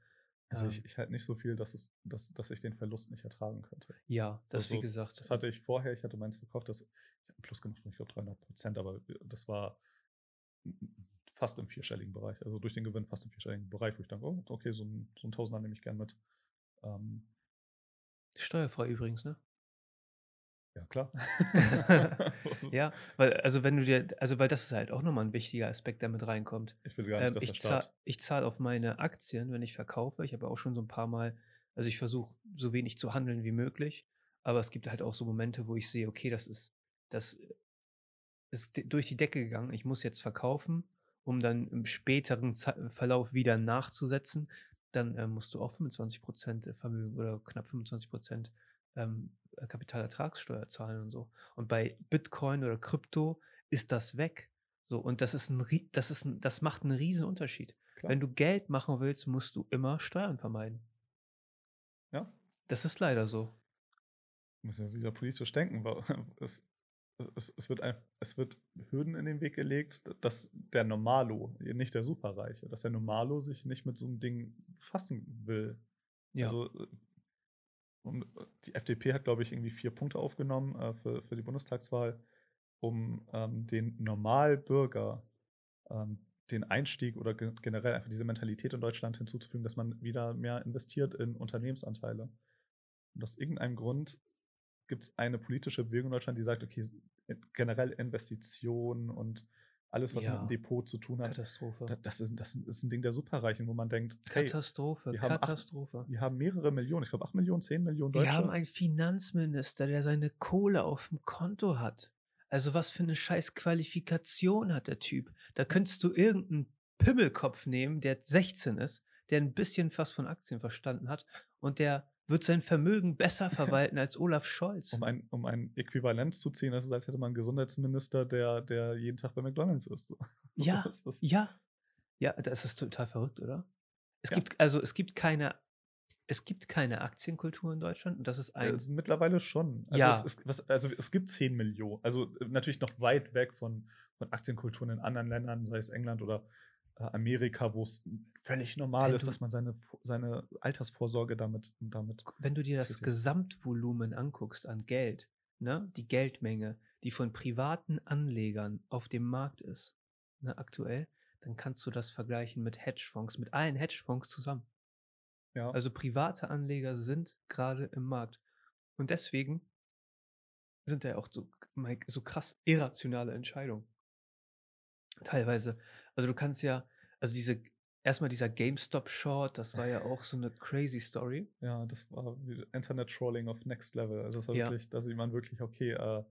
Also ich, ich halte nicht so viel, dass, es, dass, dass ich den Verlust nicht ertragen könnte. Ja, das Also, wie gesagt. Das hatte ich vorher, ich hatte meins verkauft, das, ich habe einen Plus gemacht von, ich glaube, 300 Prozent, aber das war fast im vierstelligen Bereich. Also durch den Gewinn fast im vierstelligen Bereich, wo ich dachte, oh, okay, so ein, so ein Tausender nehme ich gern mit. Ähm, Steuerfrei übrigens, ne? Ja, klar. Ja, weil, also wenn du dir, also weil das ist halt auch nochmal ein wichtiger Aspekt, der mit reinkommt. Ich will gar nicht, Ähm, dass ich zahle zahl auf meine Aktien, wenn ich verkaufe. Ich habe auch schon so ein paar Mal, also ich versuche so wenig zu handeln wie möglich, aber es gibt halt auch so Momente, wo ich sehe, okay, das ist, das ist durch die Decke gegangen. Ich muss jetzt verkaufen, um dann im späteren Ze Verlauf wieder nachzusetzen. Dann ähm, musst du auch 25% Vermögen oder knapp 25% ähm, Kapitalertragssteuer zahlen und so. Und bei Bitcoin oder Krypto ist das weg. So, und das ist ein, das ist ein, das macht einen riesen Unterschied. Klar. Wenn du Geld machen willst, musst du immer Steuern vermeiden. Ja, Das ist leider so. müssen wir wieder politisch denken. weil Es, es, es, wird einfach, es wird Hürden in den Weg gelegt, dass der Normalo, nicht der Superreiche, dass der Normalo sich nicht mit so einem Ding fassen will. Ja. Also äh, die FDP hat, glaube ich, irgendwie vier Punkte aufgenommen äh, für, für die Bundestagswahl, um ähm, den Normalbürger ähm, den Einstieg oder generell einfach diese Mentalität in Deutschland hinzuzufügen, dass man wieder mehr investiert in Unternehmensanteile. Und aus irgendeinem Grund gibt es eine politische Bewegung in Deutschland, die sagt, okay, generell Investitionen und alles, was ja. mit dem Depot zu tun hat. Katastrophe. Das ist, das ist ein Ding der Superreichen, wo man denkt, hey, Katastrophe, wir Katastrophe. Haben acht, wir haben mehrere Millionen, ich glaube 8 Millionen, 10 Millionen Deutsche. Wir haben einen Finanzminister, der seine Kohle auf dem Konto hat. Also was für eine scheiß Qualifikation hat der Typ? Da könntest du irgendeinen Pimmelkopf nehmen, der 16 ist, der ein bisschen was von Aktien verstanden hat und der wird sein Vermögen besser verwalten als Olaf Scholz. Um ein, um ein Äquivalent zu ziehen, das ist, als hätte man einen Gesundheitsminister, der, der jeden Tag bei McDonalds ist. Ja, ja. Ja, das ist total verrückt, oder? Es ja. gibt, also es gibt keine es gibt keine Aktienkultur in Deutschland und das ist ein. Also mittlerweile schon. Also, ja. es, es, was, also es gibt 10 Millionen. Also äh, natürlich noch weit weg von, von Aktienkulturen in anderen Ländern, sei es England oder Amerika, wo es völlig normal wenn ist, dass man seine, seine Altersvorsorge damit, damit. Wenn du dir das tätigt. Gesamtvolumen anguckst an Geld, ne, die Geldmenge, die von privaten Anlegern auf dem Markt ist, ne, aktuell, dann kannst du das vergleichen mit Hedgefonds, mit allen Hedgefonds zusammen. Ja. Also private Anleger sind gerade im Markt. Und deswegen sind da ja auch so, so krass irrationale Entscheidungen. Teilweise. Also du kannst ja, also diese, erstmal dieser GameStop-Short, das war ja auch so eine crazy Story. Ja, das war Internet-Trolling auf Next Level. Also das war ja. wirklich, da sieht man wirklich, okay, äh,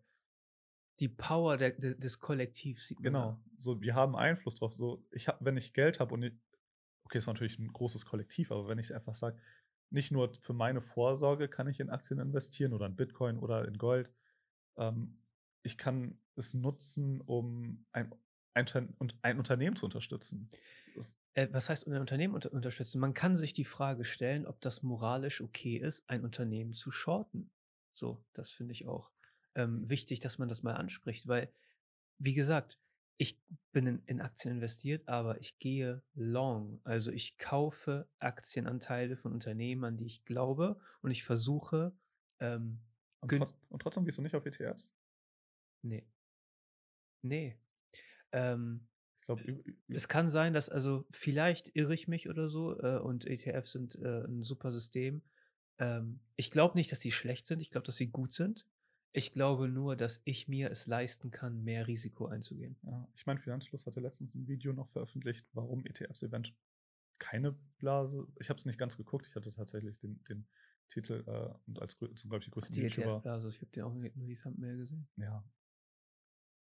die Power der, des Kollektivs sieht man. Genau, so wir haben Einfluss drauf. So, ich hab, wenn ich Geld habe und ich, okay, es war natürlich ein großes Kollektiv, aber wenn ich einfach sage, nicht nur für meine Vorsorge kann ich in Aktien investieren oder in Bitcoin oder in Gold, ähm, ich kann es nutzen, um ein, ein, ein Unternehmen zu unterstützen. Äh, was heißt ein Unternehmen unter unterstützen? Man kann sich die Frage stellen, ob das moralisch okay ist, ein Unternehmen zu shorten. So, das finde ich auch ähm, wichtig, dass man das mal anspricht, weil, wie gesagt, ich bin in, in, Aktien investiert, aber ich gehe long. Also ich kaufe Aktienanteile von Unternehmen, an die ich glaube und ich versuche. Ähm, und, trot und, trotzdem gehst du nicht auf ETFs? Nee. Nee. Ähm, ich glaube, es kann sein, dass, also vielleicht irre ich mich oder so äh, und ETFs sind äh, ein super System. Ähm, ich glaube nicht, dass sie schlecht sind. Ich glaube, dass sie gut sind. Ich glaube nur, dass ich mir es leisten kann, mehr Risiko einzugehen. Ja, ich meine, Finanzfluss hatte letztens ein Video noch veröffentlicht, warum ETFs eventuell keine Blase. Ich habe es nicht ganz geguckt. Ich hatte tatsächlich den, den Titel äh, und als zum glaube ich die größten die YouTuber. ETF-Blase, ich habe dir auch nur die Thumbnail gesehen. Ja.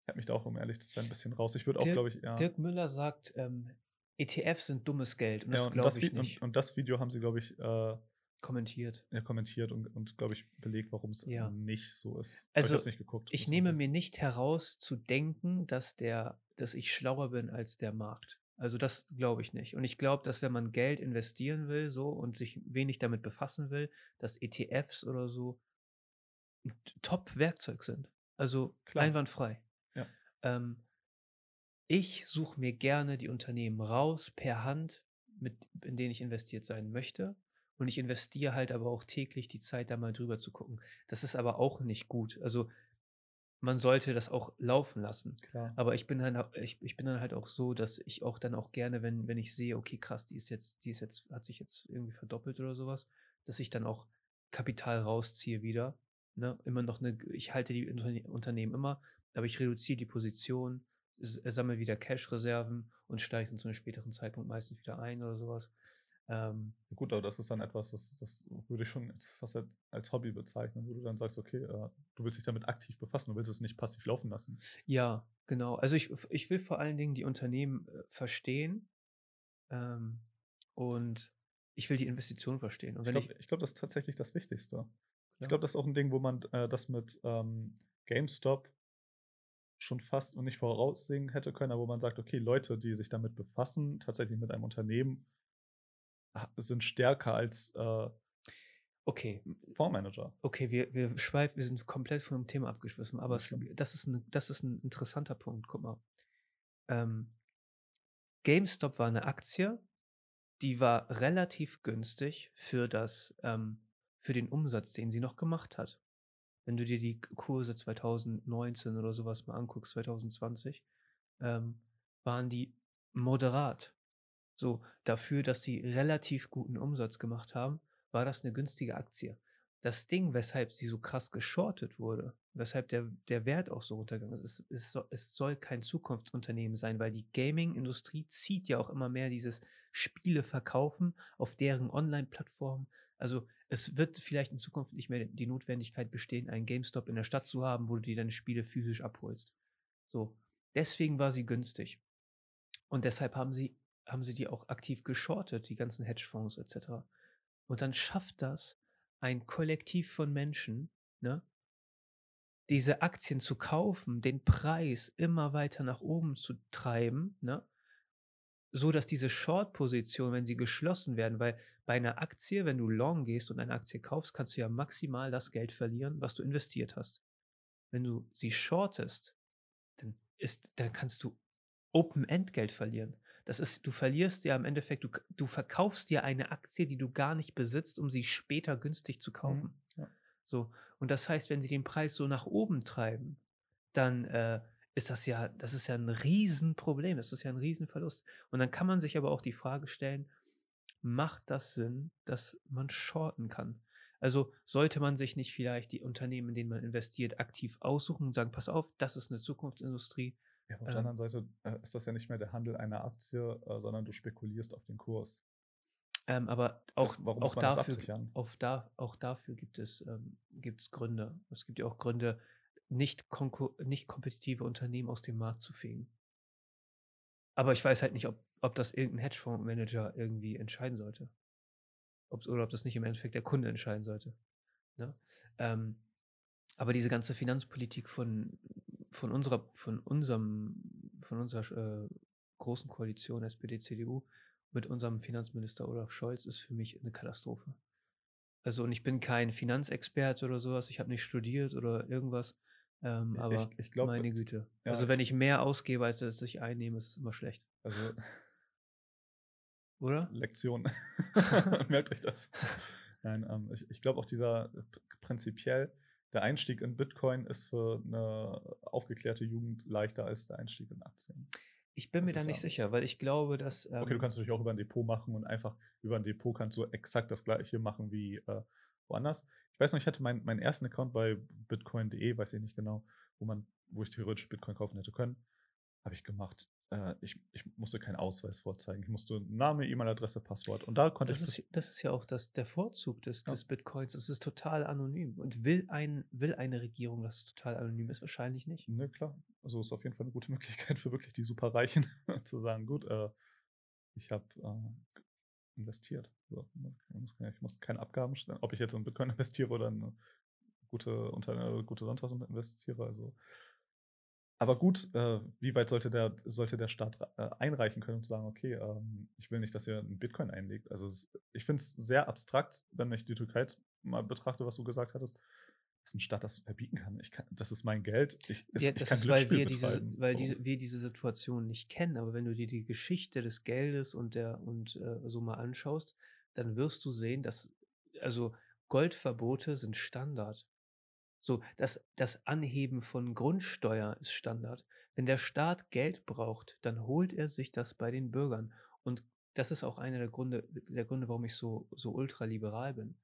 Ich habe mich da auch, um ehrlich zu sein, ein bisschen raus. Ich würde auch, glaube ich, ja. Dirk Müller sagt, ähm, ETFs sind dummes Geld und das ja, glaube ich nicht. Und, und, das Video haben sie, glaube ich, äh, kommentiert. Ja, kommentiert und, und glaube ich, belegt, warum es ja. nicht so ist. Also, ich, nicht geguckt, ich nehme mir nicht heraus zu denken, dass der, dass ich schlauer bin als der Markt. Also das glaube ich nicht. Und ich glaube, dass wenn man Geld investieren will, so und sich wenig damit befassen will, dass ETFs oder so ein Top-Werkzeug sind. Also Klar. einwandfrei. Ähm, ich suche mir gerne die Unternehmen raus per Hand, mit, in denen ich investiert sein möchte und ich investiere halt aber auch täglich die Zeit, da mal drüber zu gucken. Das ist aber auch nicht gut. Also man sollte das auch laufen lassen. Klar. Aber ich bin halt, ich, ich bin dann halt auch so, dass ich auch dann auch gerne, wenn, wenn ich sehe, okay, krass, die ist jetzt, die ist jetzt, hat sich jetzt irgendwie verdoppelt oder sowas, dass ich dann auch Kapital rausziehe wieder. Ne? Immer noch eine, ich halte die Unternehmen immer, aber ich reduziere die Position, sammle wieder Cash-Reserven und steige dann zu einem späteren Zeitpunkt meistens wieder ein oder sowas. Ähm, Gut, aber das ist dann etwas, das, das würde ich schon fast als Hobby bezeichnen, wo du dann sagst, okay, äh, du willst dich damit aktiv befassen, du willst es nicht passiv laufen lassen. Ja, genau. Also ich, ich will vor allen Dingen die Unternehmen äh, verstehen ähm, und ich will die Investition verstehen. Und ich glaube, glaub, das ist tatsächlich das Wichtigste. Ich glaube, das ist auch ein Ding, wo man äh, das mit ähm, GameStop schon fast und nicht voraussehen hätte können, aber wo man sagt, okay, Leute, die sich damit befassen, tatsächlich mit einem Unternehmen, sind stärker als äh, Okay, Fondsmanager. okay, wir, wir schweifen, wir sind komplett von dem Thema abgeschwiffen, aber es, schlimm. das, ist ein, das ist ein interessanter Punkt. Guck mal. Ähm, GameStop war eine Aktie, die war relativ günstig für das, ähm, für den Umsatz, den sie noch gemacht hat. Wenn du dir die Kurse 2019 oder sowas mal anguckst, 2020, ähm, waren die moderat. So, dafür, dass sie relativ guten Umsatz gemacht haben, war das eine günstige Aktie. Das Ding, weshalb sie so krass geschortet wurde, weshalb der, der Wert auch so runtergegangen ist, es, soll, es soll kein Zukunftsunternehmen sein, weil die Gaming-Industrie zieht ja auch immer mehr dieses Spiele verkaufen auf deren Online-Plattformen. Also es wird vielleicht in Zukunft nicht mehr die Notwendigkeit bestehen, einen GameStop in der Stadt zu haben, wo du dir deine Spiele physisch abholst. So, deswegen war sie günstig. Und deshalb haben sie, haben sie die auch aktiv geschortet, die ganzen Hedgefonds etc. Und dann schafft das ein Kollektiv von Menschen, ne, diese Aktien zu kaufen, den Preis immer weiter nach oben zu treiben, ne, so dass diese Short-Position, wenn sie geschlossen werden, weil bei einer Aktie, wenn du long gehst und eine Aktie kaufst, kannst du ja maximal das Geld verlieren, was du investiert hast. Wenn du sie shortest, dann ist, dann kannst du Open-End-Geld verlieren. Das ist, du verlierst ja im Endeffekt, du, du verkaufst dir eine Aktie, die du gar nicht besitzt, um sie später günstig zu kaufen. Mhm, ja. So. Und das heißt, wenn sie den Preis so nach oben treiben, dann äh, ist das ja, das ist ja ein Riesenproblem, das ist ja ein Riesenverlust. Und dann kann man sich aber auch die Frage stellen, macht das Sinn, dass man shorten kann? Also sollte man sich nicht vielleicht die Unternehmen, in denen man investiert, aktiv aussuchen und sagen, pass auf, das ist eine Zukunftsindustrie, Ja, auf der Ähm. anderen Seite äh, ist das ja nicht mehr der Handel einer Aktie, äh, sondern du spekulierst auf den Kurs. Ähm, aber auch, Das- auch, dafür, auf da, auch dafür gibt es, ähm, gibt's Gründe. Es gibt ja auch Gründe, nicht, nicht kompetitive Unternehmen aus dem Markt zu fegen. Aber ich weiß halt nicht, ob, ob das irgendein Hedgefondsmanager irgendwie entscheiden sollte. Ob, oder ob das nicht im Endeffekt der Kunde entscheiden sollte. Ne? Ähm, aber diese ganze Finanzpolitik von, von unserer, von unserem, von unserer äh, großen Koalition, SPD, CDU, mit unserem Finanzminister Olaf Scholz ist für mich eine Katastrophe. Also, und ich bin kein Finanzexperte oder sowas, ich habe nicht studiert oder irgendwas, ähm, Ich- aber ich glaub, meine Güte. ja, also, wenn ich- ich mehr ausgebe, als dass ich einnehme, ist es immer schlecht, Also oder? Lektion. Merkt euch das. Nein, ähm, ich, ich glaube auch dieser äh, prinzipiell, der Einstieg in Bitcoin ist für eine aufgeklärte Jugend leichter als der Einstieg in Aktien. Ich bin mir da ich nicht sicher, weil ich glaube, dass. Ähm, Okay, du kannst natürlich auch über ein Depot machen und einfach über ein Depot kannst du exakt das gleiche machen wie äh, woanders. Ich weiß noch, ich hatte mein, meinen ersten Account bei bitcoin.de, weiß ich nicht genau, wo man, wo ich theoretisch Bitcoin kaufen hätte können. Habe ich gemacht. Äh, ich, ich musste keinen Ausweis vorzeigen. Ich musste Name, E-Mail-Adresse, Passwort. Und da konnte Das ich. ist, das ist ja auch das, der Vorzug des, Ja. des Bitcoins. Es ist total anonym. Und will, ein, will eine Regierung, dass es total anonym ist? Wahrscheinlich nicht. Ne, klar. Also ist auf jeden Fall eine gute Möglichkeit für wirklich die Superreichen zu sagen, gut, äh, ich habe äh, investiert. So, ich, muss, keine Abgaben stellen, ob ich jetzt in Bitcoin investiere oder in eine gute, unter gute sonst was investiere. Also. Aber gut, äh, wie weit sollte der, sollte der Staat äh, einreichen können und sagen, okay, ähm, ich will nicht, dass ihr einen Bitcoin einlegt. Also es, ich finde es sehr abstrakt, wenn ich die Türkei jetzt mal betrachte, was du gesagt hattest, dass ein Staat das verbieten kann. Ich kann das ist mein Geld. Ich, es, Ja, ich das kann ist, weil, wir diese, weil So. diese, wir diese Situation nicht kennen. Aber wenn du dir die Geschichte des Geldes und der und äh, so mal anschaust, dann wirst du sehen, dass also Goldverbote sind Standard. So, das, das Anheben von Grundsteuer ist Standard. Wenn der Staat Geld braucht, dann holt er sich das bei den Bürgern. Und das ist auch einer der Gründe, der Gründe, warum ich so, so ultraliberal bin.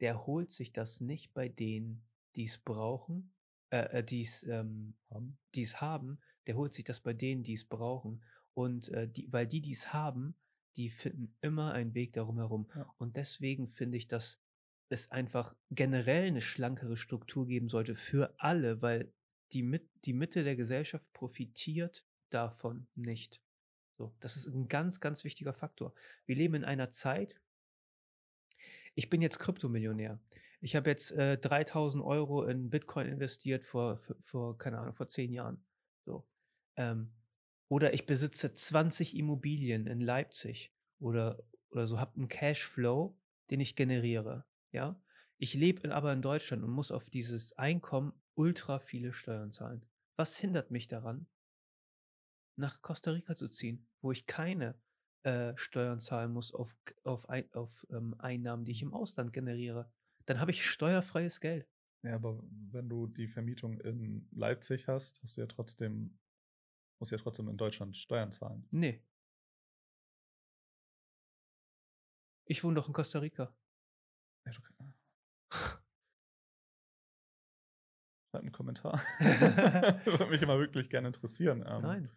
Der holt sich das nicht bei denen, die es brauchen, äh, die es ähm, haben. die es haben, der holt sich das bei denen, die es brauchen. Und äh, die, weil die, die es haben, die finden immer einen Weg darum herum. Ja. Und deswegen finde ich, dass es einfach generell eine schlankere Struktur geben sollte für alle, weil die, Mit die Mitte der Gesellschaft profitiert davon nicht. So, das ist ein ganz, ganz wichtiger Faktor. Wir leben in einer Zeit, ich bin jetzt Kryptomillionär. Ich habe jetzt äh, 3000 Euro in Bitcoin investiert vor, vor, keine Ahnung, vor zehn Jahren. So. Ähm, oder ich besitze 20 Immobilien in Leipzig oder, oder so, habe einen Cashflow den ich generiere, ja. Ich lebe aber in Deutschland und muss auf dieses Einkommen ultra viele Steuern zahlen. Was hindert mich daran, nach Costa Rica zu ziehen, wo ich keine äh, Steuern zahlen muss auf, auf, ein, auf ähm, Einnahmen, die ich im Ausland generiere? Dann habe ich steuerfreies Geld. Ja, aber wenn du die Vermietung in Leipzig hast, hast du ja trotzdem, musst ja trotzdem in Deutschland Steuern zahlen. Nee. Ich wohne doch in Costa Rica. Ja, du, Schreib einen Kommentar. Würde mich immer wirklich gerne interessieren. Ähm, Nein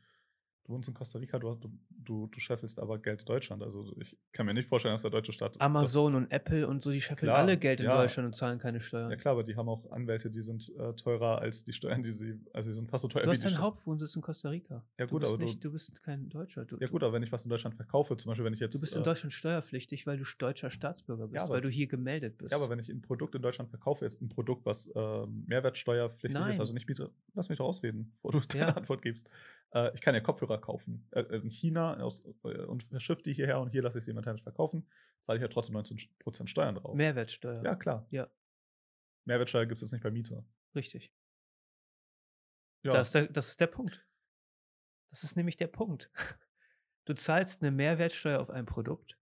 du wohnst in Costa Rica, du, du, du, du scheffelst aber Geld in Deutschland. Also ich kann mir nicht vorstellen, dass der deutsche Staat. Amazon und Apple und so, die scheffeln klar, alle Geld in ja. Deutschland und zahlen keine Steuern. Ja klar, aber die haben auch Anwälte, die sind äh, teurer als die Steuern, die sie, also die sind fast so teuer du hast deinen Hauptwohnsitz in Costa Rica. Ja gut, du aber nicht, du, bist kein Deutscher. Du, ja gut, aber wenn ich was in Deutschland verkaufe, zum Beispiel wenn ich jetzt. Du bist in äh, Deutschland steuerpflichtig, weil du deutscher Staatsbürger bist, ja, aber, weil du hier gemeldet bist. Ja, aber wenn ich ein Produkt in Deutschland verkaufe, jetzt ein Produkt, was äh, Mehrwertsteuerpflichtig Nein. ist, also nicht biete, lass mich doch ausreden, bevor du deine Antwort gibst. Äh, ich kann ja Kopfhörer kaufen. Äh, in China aus, äh, und verschiffe die hierher und hier lasse ich sie momentan verkaufen, zahle ich ja trotzdem 19% Steuern drauf. Mehrwertsteuer. Ja, klar. Ja. Mehrwertsteuer gibt es jetzt nicht bei Mieter. Richtig. Ja. Das ist, der, das ist der Punkt. Das ist nämlich der Punkt. Du zahlst eine Mehrwertsteuer auf ein Produkt.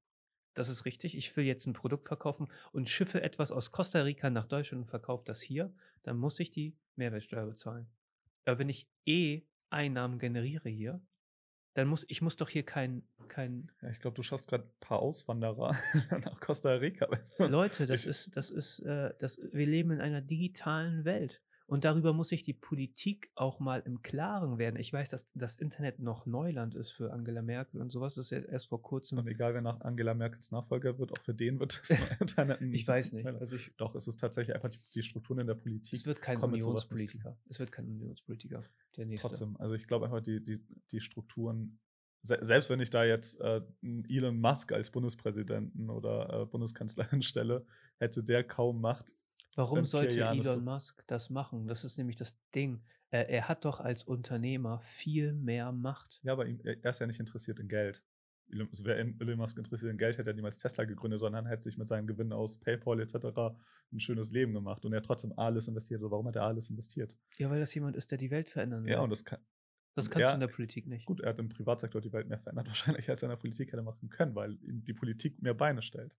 Das ist richtig. Ich will jetzt ein Produkt verkaufen und schiffe etwas aus Costa Rica nach Deutschland und verkaufe das hier. Dann muss ich die Mehrwertsteuer bezahlen. Aber wenn ich eh Einnahmen generiere hier, dann muss ich muss doch hier kein kein. Ja, ich glaube, du schaffst gerade ein paar Auswanderer nach Costa Rica. Leute, das ist das ist äh, das. Wir leben in einer digitalen Welt. Und darüber muss sich die Politik auch mal im Klaren werden. Ich weiß, dass das Internet noch Neuland ist für Angela Merkel und sowas ist ja erst vor kurzem. Und egal, wer nach Angela Merkels Nachfolger wird, auch für den wird das Internet. ich weiß nicht. Also ich, Doch, es ist tatsächlich einfach die, die Strukturen in der Politik. Es wird kein Unionspolitiker. Es wird kein Unionspolitiker. Der nächste. Trotzdem, also ich glaube einfach, die, die, die Strukturen selbst wenn ich da jetzt äh, Elon Musk als Bundespräsidenten oder äh, Bundeskanzlerin stelle, hätte der kaum Macht, Warum sollte Jahren Elon Musk das machen? Das ist nämlich das Ding. Er, er, hat doch als Unternehmer viel mehr Macht. Ja, aber ihm, er ist ja nicht interessiert in Geld. Also wäre Elon Musk interessiert in Geld, hätte er niemals Tesla gegründet, sondern hätte sich mit seinen Gewinnen aus PayPal etc. ein schönes Leben gemacht und er hat trotzdem alles investiert. Also warum hat er alles investiert? Ja, weil das jemand ist, der die Welt verändern will. Ja, und das kann. Das kannst ja, du in der Politik nicht. Gut, er hat im Privatsektor die Welt mehr verändert, wahrscheinlich, als er in der Politik hätte machen können, weil ihm die Politik mehr Beine stellt.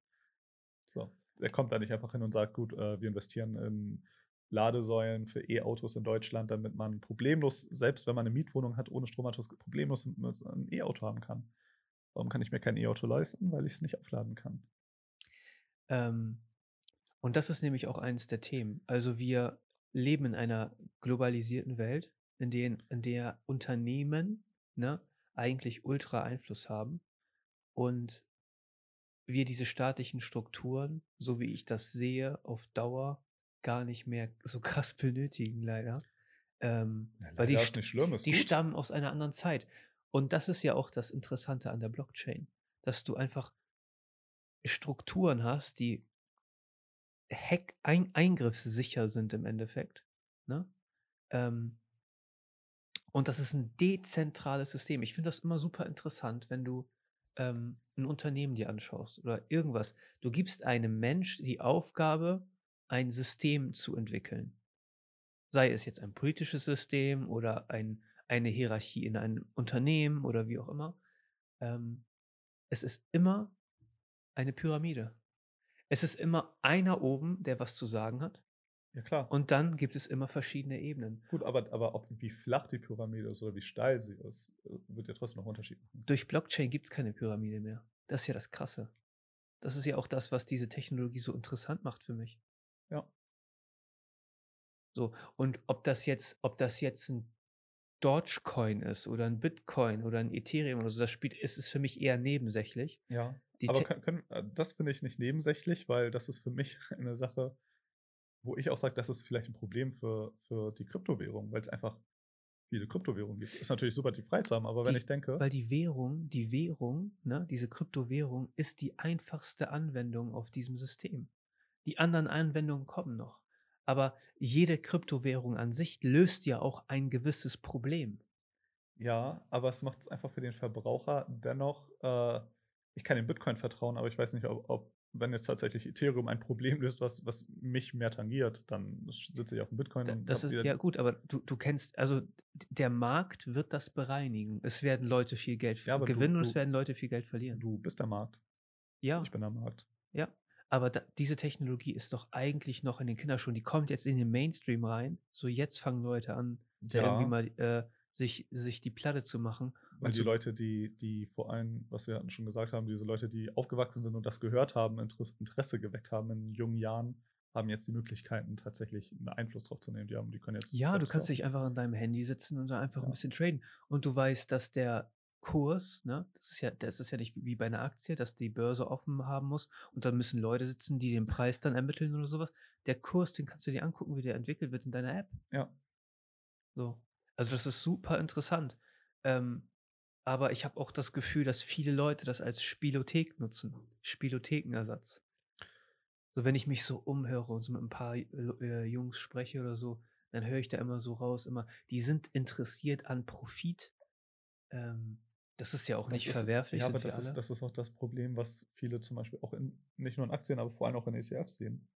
So er kommt da nicht einfach hin und sagt, gut, äh, wir investieren in Ladesäulen für E-Autos in Deutschland, damit man problemlos, selbst wenn man eine Mietwohnung hat, ohne Stromanschluss, problemlos ein E-Auto haben kann. Warum kann ich mir kein E-Auto leisten? Weil ich es nicht aufladen kann. Ähm, und das ist nämlich auch eines der Themen. Also wir leben in einer globalisierten Welt, in, denen, in der Unternehmen ne, eigentlich ultra Einfluss haben. Und wir diese staatlichen Strukturen, so wie ich das sehe, auf Dauer gar nicht mehr so krass benötigen, leider. Ähm, ja, leider weil die, nicht schlimm, die stammen aus einer anderen Zeit. Und das ist ja auch das Interessante an der Blockchain, dass du einfach Strukturen hast, die Hack ein eingriffssicher sind im Endeffekt. Ne? Ähm, und das ist ein dezentrales System. Ich finde das immer super interessant, wenn du ähm, ein Unternehmen dir anschaust oder irgendwas. Du gibst einem Mensch die Aufgabe, ein System zu entwickeln. Sei es jetzt ein politisches System oder ein, eine Hierarchie in einem Unternehmen oder wie auch immer. Ähm, es ist immer eine Pyramide. Es ist immer einer oben, der was zu sagen hat. Ja, klar. Und dann gibt es immer verschiedene Ebenen. Gut, aber, aber ob, wie flach die Pyramide ist oder wie steil sie ist, wird ja trotzdem noch Unterschied machen. Durch Blockchain gibt es keine Pyramide mehr. Das ist ja das Krasse. Das ist ja auch das, was diese Technologie so interessant macht für mich. Ja. So, und ob das jetzt, ob das jetzt ein Dogecoin ist oder ein Bitcoin oder ein Ethereum oder so, das spielt, ist es für mich eher nebensächlich. Ja. Die aber können, können, äh, das finde ich nicht nebensächlich, weil das ist für mich eine Sache, wo ich auch sage, das ist vielleicht ein Problem für, für die Kryptowährung, weil es einfach viele Kryptowährungen gibt. Ist natürlich super, die frei zu haben, aber die, wenn ich denke. Weil die Währung, die Währung, ne, diese Kryptowährung ist die einfachste Anwendung auf diesem System. Die anderen Anwendungen kommen noch. Aber jede Kryptowährung an sich löst ja auch ein gewisses Problem. Ja, aber es macht es einfach für den Verbraucher dennoch, äh, ich kann dem Bitcoin vertrauen, aber ich weiß nicht, ob, ob wenn jetzt tatsächlich Ethereum ein Problem löst, was, was mich mehr tangiert, dann sitze ich auf dem Bitcoin Da, und das ist ja gut, aber du, du kennst, also der Markt wird das bereinigen. Es werden Leute viel Geld Ja, aber du- gewinnen und es werden Leute viel Geld verlieren. Du bist der Markt. ja, Ich bin der Markt. ja. Aber da, diese Technologie ist doch eigentlich noch in den Kinderschuhen. Die kommt jetzt in den Mainstream rein. So jetzt fangen Leute an, da irgendwie mal äh, sich, sich die Platte zu machen. Weil und die Leute, die, die vor allem, was wir hatten schon gesagt haben, diese Leute, die aufgewachsen sind und das gehört haben, Interesse, geweckt haben in jungen Jahren, haben jetzt die Möglichkeiten, tatsächlich einen Einfluss drauf zu nehmen. Die, haben, die können jetzt. Ja, du kannst kaufen. dich einfach an deinem Handy sitzen und da einfach ein Ja. bisschen traden. Und du weißt, dass der Kurs, ne, das ist ja, das ist ja nicht wie bei einer Aktie, dass die Börse offen haben muss und da müssen Leute sitzen, die den Preis dann ermitteln oder sowas. Der Kurs, den kannst du dir angucken, wie der entwickelt wird in deiner App. Ja. So. Also das ist super interessant. Ähm, aber ich habe auch das Gefühl, dass viele Leute das als Spielothek nutzen. Spielothekenersatz. So, wenn ich mich so umhöre und so mit ein paar äh, Jungs spreche oder so, dann höre ich da immer so raus, immer, die sind interessiert an Profit. Ähm, das ist ja auch Das nicht ist- verwerflich. Ja, aber das ist, das ist auch das Problem, was viele zum Beispiel auch in, nicht nur in Aktien, aber vor allem auch in ETFs sehen.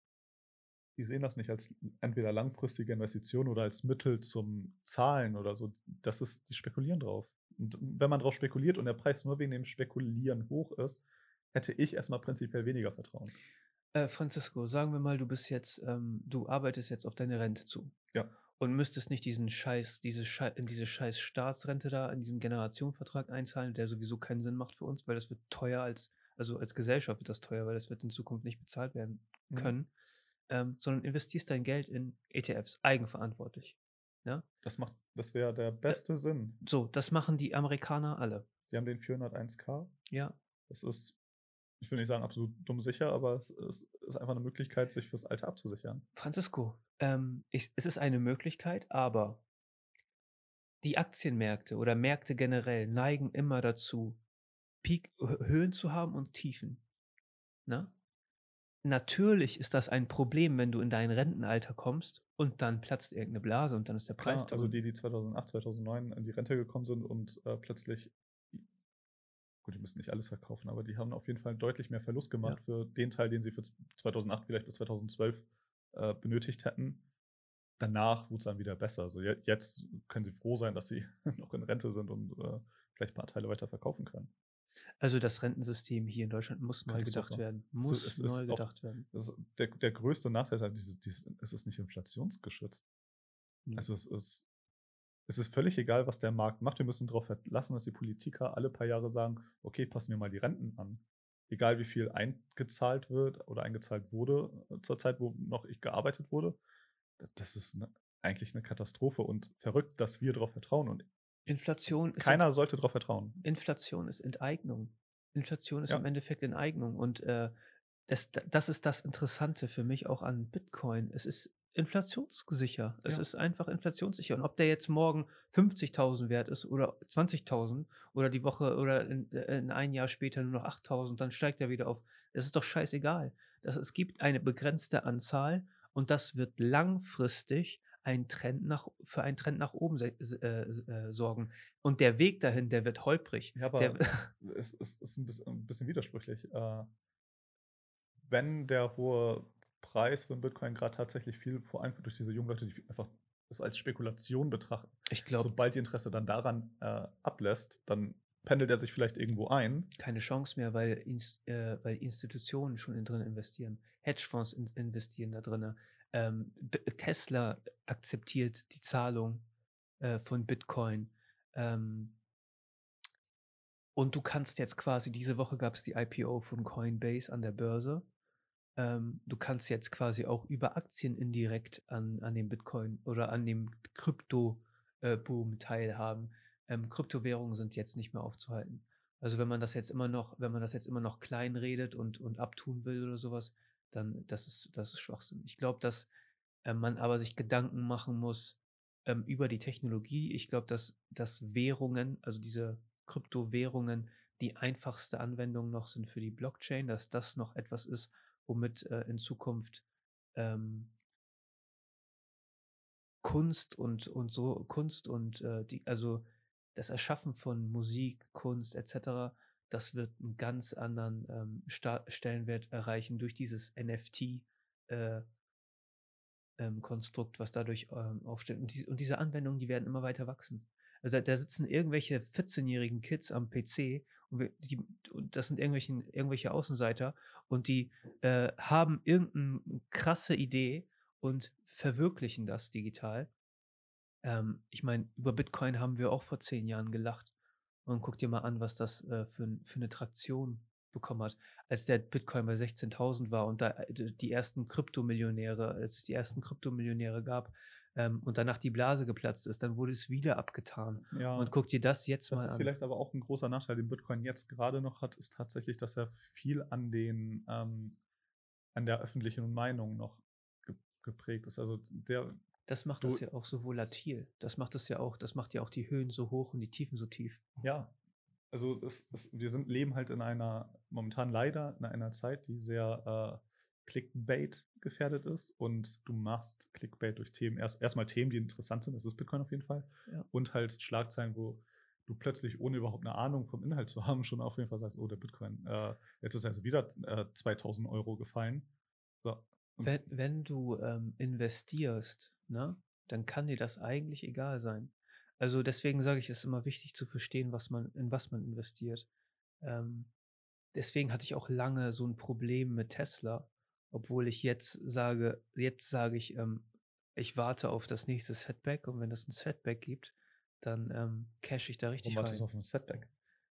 Die sehen das nicht als entweder langfristige Investition oder als Mittel zum Zahlen oder so. Das ist, die spekulieren drauf. Und wenn man drauf spekuliert und der Preis nur wegen dem Spekulieren hoch ist, hätte ich erstmal prinzipiell weniger Vertrauen. Äh, Francisco, sagen wir mal, du bist jetzt, ähm, du arbeitest jetzt auf deine Rente zu. Ja. Und müsstest nicht diesen Scheiß, diese, Schei in diese Scheiß Staatsrente da, in diesen Generationenvertrag einzahlen, der sowieso keinen Sinn macht für uns, weil das wird teuer als, also als Gesellschaft wird das teuer, weil das wird in Zukunft nicht bezahlt werden Mhm. können, ähm, sondern investierst dein Geld in ETFs, eigenverantwortlich. Ja? Das macht, das wäre der beste Sinn. So, das machen die Amerikaner alle. Die haben den 401k. Ja. Das ist, ich will nicht sagen absolut dumm sicher, aber es ist, ist einfach eine Möglichkeit, sich fürs Alter abzusichern. Francisco, ähm, ich, es ist eine Möglichkeit, aber die Aktienmärkte oder Märkte generell neigen immer dazu, Peak, Hö- Höhen zu haben und Tiefen. Ne? Natürlich ist das ein Problem, wenn du in dein Rentenalter kommst und dann platzt irgendeine Blase und dann ist der Preis Klar, also die, die 2008, 2009 in die Rente gekommen sind und äh, plötzlich, gut, die müssen nicht alles verkaufen, aber die haben auf jeden Fall deutlich mehr Verlust gemacht für den Teil, den sie für 2008 vielleicht bis 2012 äh, benötigt hätten. Danach wurde es dann wieder besser. Also je- jetzt können sie froh sein, dass sie noch in Rente sind und äh, vielleicht ein paar Teile weiter verkaufen können. Also das Rentensystem hier in Deutschland muss neu gedacht Katastrophe. werden. Muss ist neu auch- gedacht werden. Das ist der, der größte Nachteil ist halt, dieses, dieses, es ist nicht inflationsgeschützt. Hm. Also es ist, es ist völlig egal, was der Markt macht. Wir müssen darauf verlassen, dass die Politiker alle paar Jahre sagen, okay, passen wir mal die Renten an. Egal wie viel eingezahlt wird oder eingezahlt wurde äh, zur Zeit, wo noch ich gearbeitet wurde. Das ist ne, eigentlich eine Katastrophe und verrückt, dass wir darauf vertrauen. Und Inflation ist keiner sollte darauf vertrauen. Inflation ist Enteignung. Inflation ist Ja. im Endeffekt Enteignung. Und äh, das, das ist das Interessante für mich auch an Bitcoin. Es ist inflationssicher. Es Ja. ist einfach inflationssicher. Und ob der jetzt morgen 50.000 wert ist oder 20.000 oder die Woche oder in, äh, in ein Jahr später nur noch 8.000, dann steigt er wieder auf. Das ist doch scheißegal. Das, es gibt eine begrenzte Anzahl und das wird langfristig ein Trend nach, für einen Trend nach oben äh, äh, sorgen. Und der Weg dahin, der wird holprig. Ja, aber der, es, es ist ein bisschen, ein bisschen widersprüchlich. Äh, wenn der hohe Preis einen Bitcoin gerade tatsächlich viel, vor allem durch diese jungen Leute, die einfach das als Spekulation betrachten, ich glaube, sobald die Interesse dann daran äh, ablässt, dann pendelt er sich vielleicht irgendwo ein. keine Chance mehr, weil, äh, weil Institutionen schon in drin investieren. Hedgefonds in, investieren da drin. Ähm, Tesla akzeptiert die Zahlung äh, von Bitcoin. Ähm, und du kannst jetzt quasi, diese Woche gab es die IPO von Coinbase an der Börse. Ähm, du kannst jetzt quasi auch über Aktien indirekt an, an dem Bitcoin oder an dem Krypto-Boom teilhaben. Ähm, Kryptowährungen sind jetzt nicht mehr aufzuhalten. Also wenn man das jetzt immer noch, wenn man das jetzt immer noch klein redet und, und abtun will oder sowas, dann das ist, das ist Schwachsinn. Ich glaube, dass äh, man aber sich Gedanken machen muss ähm, über die Technologie. Ich glaube, dass, dass Währungen, also diese Kryptowährungen, die einfachste Anwendung noch sind für die Blockchain, dass das noch etwas ist, womit äh, in Zukunft ähm, Kunst und, und so, Kunst und äh, die, also das Erschaffen von Musik, Kunst etc., das wird einen ganz anderen ähm, Stellenwert erreichen durch dieses NFT. Äh, ähm, Konstrukt, was dadurch ähm, aufsteht. Und, die, und, diese Anwendungen, die werden immer weiter wachsen. Also da, sitzen irgendwelche 14-jährigen Kids am PC und, wir, die, und das sind irgendwelche, Außenseiter und die äh, haben irgendeine krasse Idee und verwirklichen das digital. Ähm, ich meine, über Bitcoin haben wir auch vor zehn Jahren gelacht. Und guck dir mal an, was das äh, für, für eine Traktion bekommen hat. Als der Bitcoin bei 16.000 war und da äh, die ersten Kryptomillionäre, als es die ersten Kryptomillionäre gab ähm, und danach die Blase geplatzt ist, dann wurde es wieder abgetan. Ja, und guck dir das jetzt das mal an. Das ist vielleicht aber auch ein großer Nachteil, den Bitcoin jetzt gerade noch hat, ist tatsächlich, dass er viel an den ähm, an der öffentlichen Meinung noch geprägt ist. Also der das macht es ja auch so volatil. Das macht es ja auch, das macht ja auch die Höhen so hoch und die Tiefen so tief. Ja, also es, es, wir sind, leben halt in einer, momentan leider in einer Zeit, die sehr äh, Clickbait gefährdet ist und du machst Clickbait durch Themen, erst erstmal Themen, die interessant sind, das ist Bitcoin auf jeden Fall, ja. und halt Schlagzeilen, wo du plötzlich, ohne überhaupt eine Ahnung vom Inhalt zu haben, schon auf jeden Fall sagst, oh, der Bitcoin, äh, jetzt ist also wieder äh, 2000 Euro gefallen. So. Wenn, wenn du ähm, investierst, ne, dann kann dir das eigentlich egal sein. Also deswegen sage ich, es ist immer wichtig zu verstehen, was man, in was man investiert. Ähm, deswegen hatte ich auch lange so ein Problem mit Tesla, obwohl ich jetzt sage, jetzt sage ich, ähm, ich warte auf das nächste Setback und wenn es ein Setback gibt, dann ähm, cash ich da richtig Warum du auf ein Setback?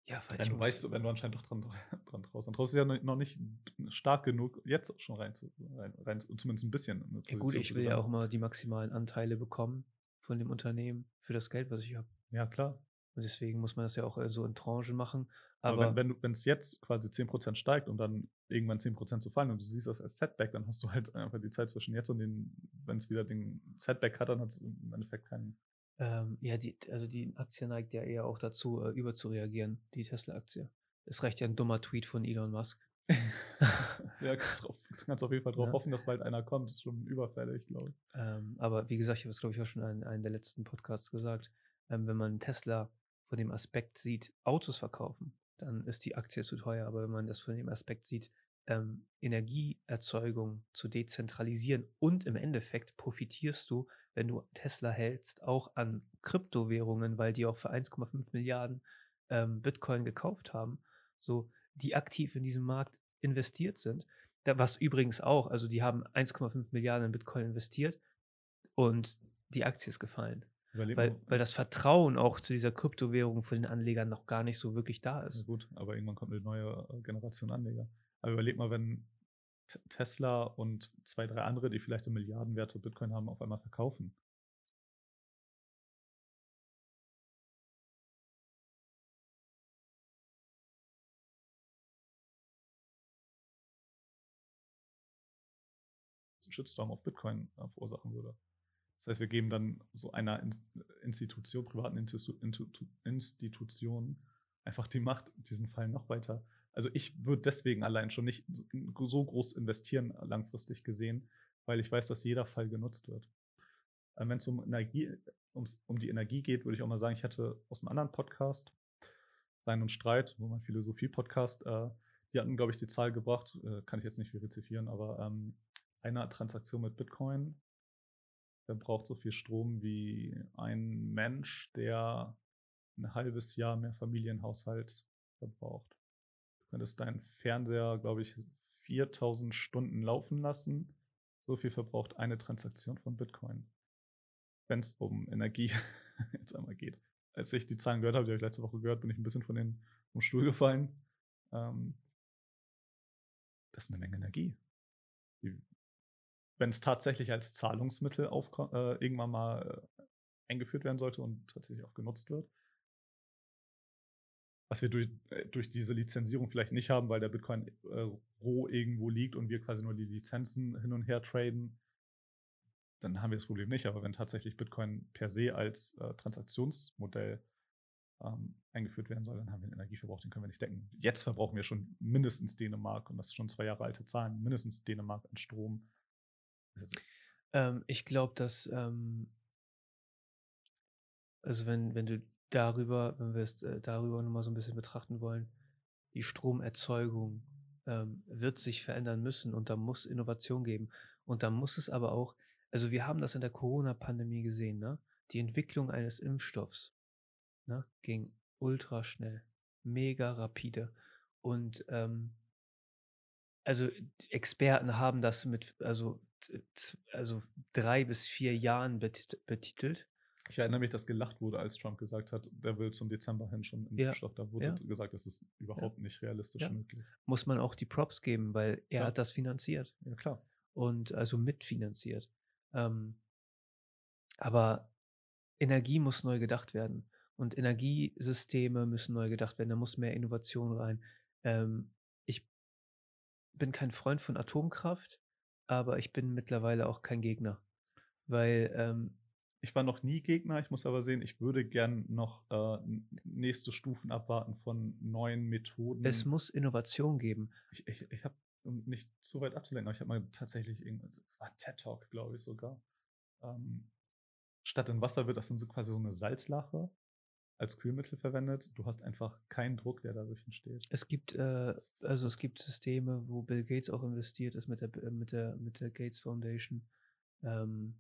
Ja, weil du weißt, wenn du anscheinend doch dran, dran traust, dann traust du ja noch nicht stark genug, jetzt schon rein zu, rein, rein zumindest ein bisschen. Ja, gut, ich will ja auch mal die maximalen Anteile bekommen von dem Unternehmen für das Geld, was ich habe. Ja, klar. Und deswegen muss man das ja auch äh, so in Tranchen machen. Aber, Aber wenn, wenn es jetzt quasi 10% steigt und dann irgendwann 10% zu fallen und du siehst das als Setback, dann hast du halt einfach die Zeit zwischen jetzt und den, wenn es wieder den Setback hat, dann hat es im Endeffekt keinen. Ähm, ja, die, also die Aktie neigt ja eher auch dazu, äh, überzureagieren, die Tesla-Aktie. Es reicht ja ein dummer Tweet von Elon Musk. ja, kannst, drauf, kannst auf jeden Fall darauf ja. hoffen, dass bald einer kommt. Das ist schon überfällig, glaube ich. Ähm, aber wie gesagt, ich habe es, glaube ich, auch schon in einem der letzten Podcasts gesagt. Ähm, wenn man Tesla von dem Aspekt sieht, Autos verkaufen, dann ist die Aktie zu teuer. Aber wenn man das von dem Aspekt sieht, ähm, Energieerzeugung zu dezentralisieren und im Endeffekt profitierst du, wenn du Tesla hältst, auch an Kryptowährungen, weil die auch für 1,5 Milliarden ähm, Bitcoin gekauft haben. So, die aktiv in diesem Markt investiert sind. Was übrigens auch, also die haben 1,5 Milliarden in Bitcoin investiert und die Aktie ist gefallen. weil, weil das Vertrauen auch zu dieser Kryptowährung von den Anlegern noch gar nicht so wirklich da ist. Ja gut, aber irgendwann kommt eine neue äh, Generation Anleger. Aber überleg mal, wenn Tesla und zwei, drei andere, die vielleicht eine Milliardenwerte Bitcoin haben, auf einmal verkaufen. Shitstorm auf Bitcoin äh, verursachen würde. Das heißt, wir geben dann so einer Institution, privaten Institution einfach die Macht, diesen Fall noch weiter. Also ich würde deswegen allein schon nicht so groß investieren, langfristig gesehen, weil ich weiß, dass jeder Fall genutzt wird. Äh, Wenn es um Energie, um die Energie geht, würde ich auch mal sagen, ich hatte aus einem anderen Podcast, Sein und Streit, so mein Philosophie-Podcast, äh, die hatten, glaube ich, die Zahl gebracht, äh, kann ich jetzt nicht verifizieren, aber ähm, eine Transaktion mit Bitcoin verbraucht so viel Strom wie ein Mensch, der ein halbes Jahr mehr Familienhaushalt verbraucht. Könntest deinen Fernseher, glaube ich, 4000 Stunden laufen lassen. So viel verbraucht eine Transaktion von Bitcoin. Wenn es um Energie jetzt einmal geht. Als ich die Zahlen gehört habe, die habe ich letzte Woche gehört, bin ich ein bisschen von den, vom Stuhl gefallen. Ähm, das ist eine Menge Energie. Wenn es tatsächlich als Zahlungsmittel auf, äh, irgendwann mal äh, eingeführt werden sollte und tatsächlich auch genutzt wird. Was wir durch, äh, durch diese Lizenzierung vielleicht nicht haben, weil der Bitcoin äh, roh irgendwo liegt und wir quasi nur die Lizenzen hin und her traden, dann haben wir das Problem nicht. Aber wenn tatsächlich Bitcoin per se als äh, Transaktionsmodell ähm, eingeführt werden soll, dann haben wir einen Energieverbrauch, den können wir nicht decken. Jetzt verbrauchen wir schon mindestens Dänemark, und das ist schon zwei Jahre alte Zahlen, mindestens Dänemark an Strom ähm, ich glaube, dass, ähm, also wenn, wenn du darüber, wenn wir es äh, darüber nochmal so ein bisschen betrachten wollen, die Stromerzeugung ähm, wird sich verändern müssen und da muss Innovation geben. Und da muss es aber auch, also wir haben das in der Corona-Pandemie gesehen, ne? Die Entwicklung eines Impfstoffs ne, ging ultra schnell, mega rapide. Und ähm, also Experten haben das mit also, also drei bis vier Jahren betitelt. Ich erinnere mich, dass gelacht wurde, als Trump gesagt hat, der will zum Dezember hin schon einen ja. Impfstoff. Da wurde ja. gesagt, das ist überhaupt ja. nicht realistisch möglich. Muss man auch die Props geben, weil er klar. hat das finanziert. Ja, klar. Und also mitfinanziert. Ähm, aber Energie muss neu gedacht werden. Und Energiesysteme müssen neu gedacht werden. Da muss mehr Innovation rein. Ähm, ich bin kein Freund von Atomkraft, aber ich bin mittlerweile auch kein Gegner. Weil ähm, ich war noch nie Gegner, ich muss aber sehen, ich würde gern noch äh, nächste Stufen abwarten von neuen Methoden. Es muss Innovation geben. Ich, ich, ich habe, um nicht zu weit abzulenken, aber ich habe mal tatsächlich, es war TED Talk, glaube ich sogar. Ähm, statt in Wasser wird das dann so quasi so eine Salzlache als Kühlmittel verwendet. Du hast einfach keinen Druck, der dadurch entsteht. Es gibt äh, also es gibt Systeme, wo Bill Gates auch investiert ist mit der mit der mit der Gates Foundation. Ähm,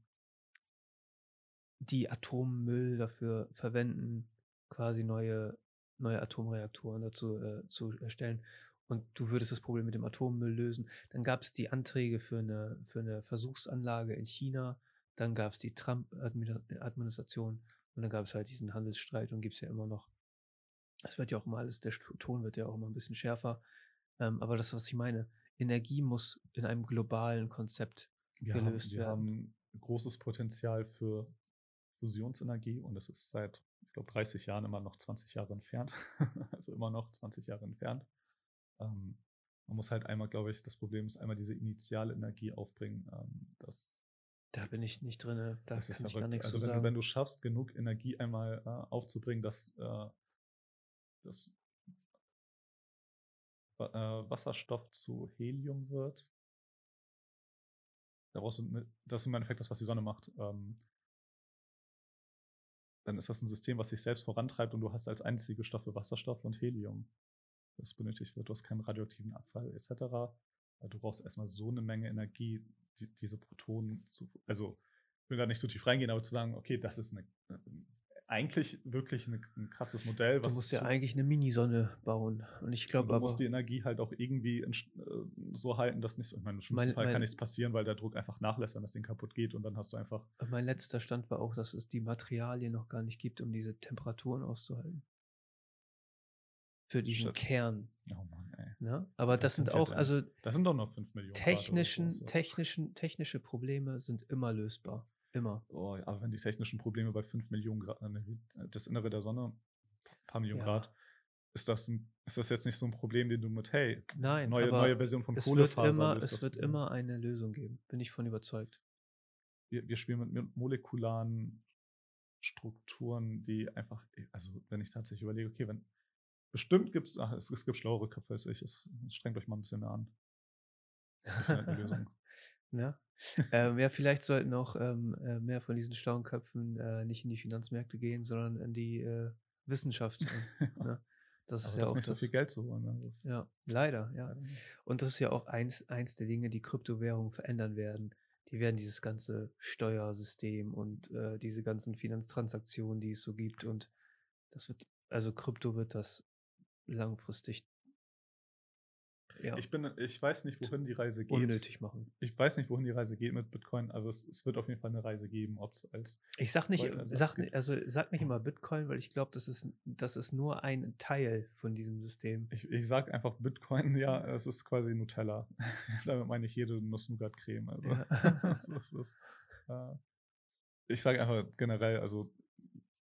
die Atommüll dafür verwenden, quasi neue, neue Atomreaktoren dazu äh, zu erstellen. Und du würdest das Problem mit dem Atommüll lösen. Dann gab es die Anträge für eine, für eine Versuchsanlage in China. Dann gab es die Trump-Administration. Und dann gab es halt diesen Handelsstreit und gibt es ja immer noch. Es wird ja auch immer alles, der Ton wird ja auch immer ein bisschen schärfer. Ähm, aber das, was ich meine, Energie muss in einem globalen Konzept wir gelöst haben, wir werden. Wir haben großes Potenzial für Fusionsenergie und es ist seit, ich glaube, 30 Jahren immer noch 20 Jahre entfernt. also immer noch 20 Jahre entfernt. Ähm, man muss halt einmal, glaube ich, das Problem ist einmal diese initiale Energie aufbringen. Ähm, das, da bin ich nicht drin, da das ist kann ich gar nichts also wenn, sagen. wenn du schaffst, genug Energie einmal äh, aufzubringen, dass äh, das äh, Wasserstoff zu Helium wird, daraus, das ist im Endeffekt das, was die Sonne macht. Ähm, dann ist das ein System, was sich selbst vorantreibt und du hast als einzige Stoffe Wasserstoff und Helium, das benötigt wird. Du hast keinen radioaktiven Abfall etc. Du brauchst erstmal so eine Menge Energie, die, diese Protonen zu, also ich will da nicht so tief reingehen, aber zu sagen, okay, das ist eine, eigentlich wirklich eine, ein krasses Modell. du musst ja eigentlich eine Minisonne bauen. Und ich glaube aber. Du musst die Energie halt auch irgendwie in, äh, so halten, dass nicht, ich meine, im schlimmsten mein, Fall mein, kann nichts passieren, weil der Druck einfach nachlässt, wenn das Ding kaputt geht und dann hast du einfach. Mein letzter Stand war auch, dass es die Materialien noch gar nicht gibt, um diese Temperaturen auszuhalten. Für diesen Shit. Kern. Oh Mann, ey. Ne? Aber das, das sind auch, also. Das sind doch noch 5 Millionen. Technischen, so. technischen, technische Probleme sind immer lösbar. Immer. Oh, aber wenn die technischen Probleme bei 5 Millionen Grad, äh, das Innere der Sonne, ein paar Millionen ja. Grad, ist das, ein, ist das jetzt nicht so ein Problem, den du mit, hey, Nein, neue, neue Version von Kohlefaser Es wird immer eine Lösung geben, bin ich von überzeugt. Wir, wir spielen mit, mit molekularen Strukturen, die einfach, also wenn ich tatsächlich überlege, okay, wenn bestimmt gibt es, es, es gibt schlauere Köpfe als ich, es, strengt euch mal ein bisschen mehr an. Eine Lösung. Ja. ähm, ja, vielleicht sollten auch ähm, äh, mehr von diesen schlauen Köpfen äh, nicht in die Finanzmärkte gehen, sondern in die äh, Wissenschaft. ne? Das ist ja auch nicht so viel Geld zu holen. Ne? ja, leider, ja. Und das ist ja auch eins, eins der Dinge, die Kryptowährungen verändern werden. Die werden dieses ganze Steuersystem und äh, diese ganzen Finanztransaktionen, die es so gibt, und das wird, also Krypto wird das langfristig ja. Ich, bin, ich weiß nicht, wohin die Reise geht. Unnötig machen. Ich weiß nicht, wohin die Reise geht mit Bitcoin, aber es, es wird auf jeden Fall eine Reise geben, ob es als. Ich sag nicht, sag, also sag nicht immer Bitcoin, weil ich glaube, das ist, das ist nur ein Teil von diesem System. Ich, ich sag einfach Bitcoin, ja, es ist quasi Nutella. Damit meine ich jede Nuss-Nougat-Creme. Also, ja. das ist, das, äh, ich sage einfach generell, also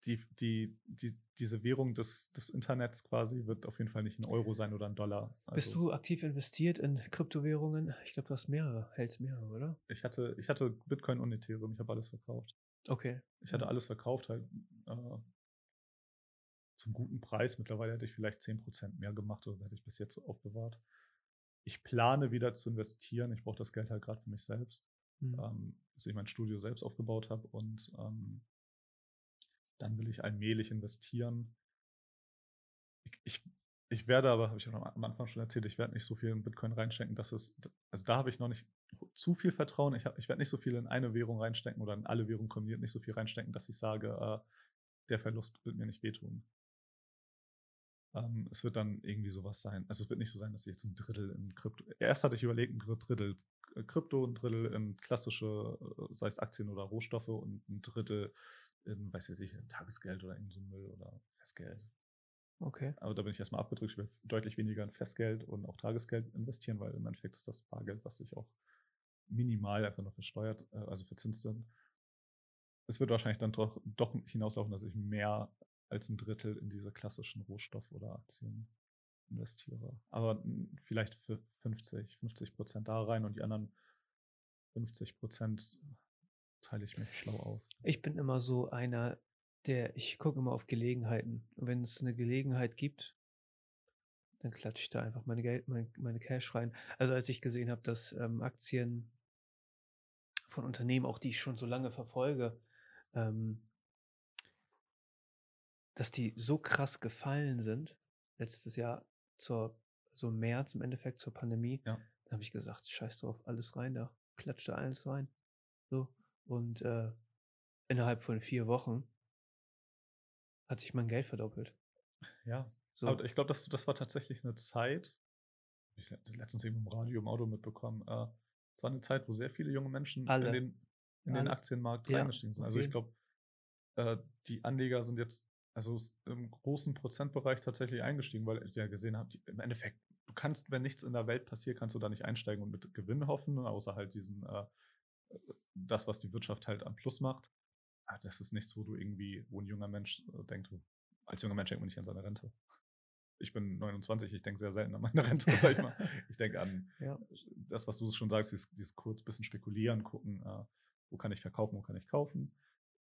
die, die, die, diese Währung des, des Internets quasi wird auf jeden Fall nicht ein Euro sein oder ein Dollar. Also Bist du aktiv investiert in Kryptowährungen? Ich glaube, du hast mehrere, hältst mehrere, oder? Ich hatte, ich hatte Bitcoin und Ethereum, ich habe alles verkauft. Okay. Ich hatte alles verkauft, halt äh, zum guten Preis. Mittlerweile hätte ich vielleicht 10% mehr gemacht oder hätte ich bis jetzt so aufbewahrt. Ich plane wieder zu investieren. Ich brauche das Geld halt gerade für mich selbst. Mhm. Ähm, dass ich mein Studio selbst aufgebaut habe und ähm, dann will ich allmählich investieren. Ich, ich, ich werde aber, habe ich am Anfang schon erzählt, ich werde nicht so viel in Bitcoin reinstecken, dass es, also da habe ich noch nicht zu viel Vertrauen. Ich, ich werde nicht so viel in eine Währung reinstecken oder in alle Währungen kombiniert nicht so viel reinstecken, dass ich sage, äh, der Verlust wird mir nicht wehtun. Ähm, es wird dann irgendwie sowas sein. Also es wird nicht so sein, dass ich jetzt ein Drittel in Krypto. Erst hatte ich überlegt, ein Drittel Krypto, ein Drittel in klassische, äh, sei es Aktien oder Rohstoffe und ein Drittel in, weiß ich nicht, Tagesgeld oder in so Müll oder Festgeld. Okay. Aber da bin ich erstmal abgedrückt. Ich will deutlich weniger in Festgeld und auch Tagesgeld investieren, weil im Endeffekt ist das Bargeld, was sich auch minimal einfach nur versteuert, äh, also verzinst sind. Es wird wahrscheinlich dann doch, doch hinauslaufen, dass ich mehr als ein Drittel in diese klassischen Rohstoff- oder Aktien investiere. Aber vielleicht für 50, 50 Prozent da rein und die anderen 50 Prozent teile ich mir schlau auf. Ich bin immer so einer, der, ich gucke immer auf Gelegenheiten. Und wenn es eine Gelegenheit gibt, dann klatsche ich da einfach meine Geld, meine, meine Cash rein. Also als ich gesehen habe, dass ähm, Aktien von Unternehmen, auch die ich schon so lange verfolge, ähm, dass die so krass gefallen sind, letztes Jahr zur, so März im Endeffekt zur Pandemie, ja. da habe ich gesagt, scheiß drauf, alles rein da, klatscht da alles rein. So. Und äh, innerhalb von vier Wochen hat sich mein Geld verdoppelt. Ja. So. Aber ich glaube, das, das war tatsächlich eine Zeit, ich letztens eben im Radio, im Auto mitbekommen, äh, es war eine Zeit, wo sehr viele junge Menschen Alle. in den, in den Aktienmarkt ja, reingestiegen sind. Also okay. ich glaube, äh, die Anleger sind jetzt also im großen Prozentbereich tatsächlich eingestiegen, weil ich ja gesehen habe, im Endeffekt, du kannst, wenn nichts in der Welt passiert, kannst du da nicht einsteigen und mit Gewinn hoffen, außer halt diesen, äh, das, was die Wirtschaft halt am Plus macht. Ah, das ist nichts, wo du irgendwie, wo ein junger Mensch äh, denkt, als junger Mensch denkt man nicht an seine Rente. Ich bin 29, ich denke sehr selten an meine Rente, sag ich mal. Ich denke an ja. das, was du schon sagst, dieses, dieses kurz bisschen spekulieren, gucken, äh, wo kann ich verkaufen, wo kann ich kaufen.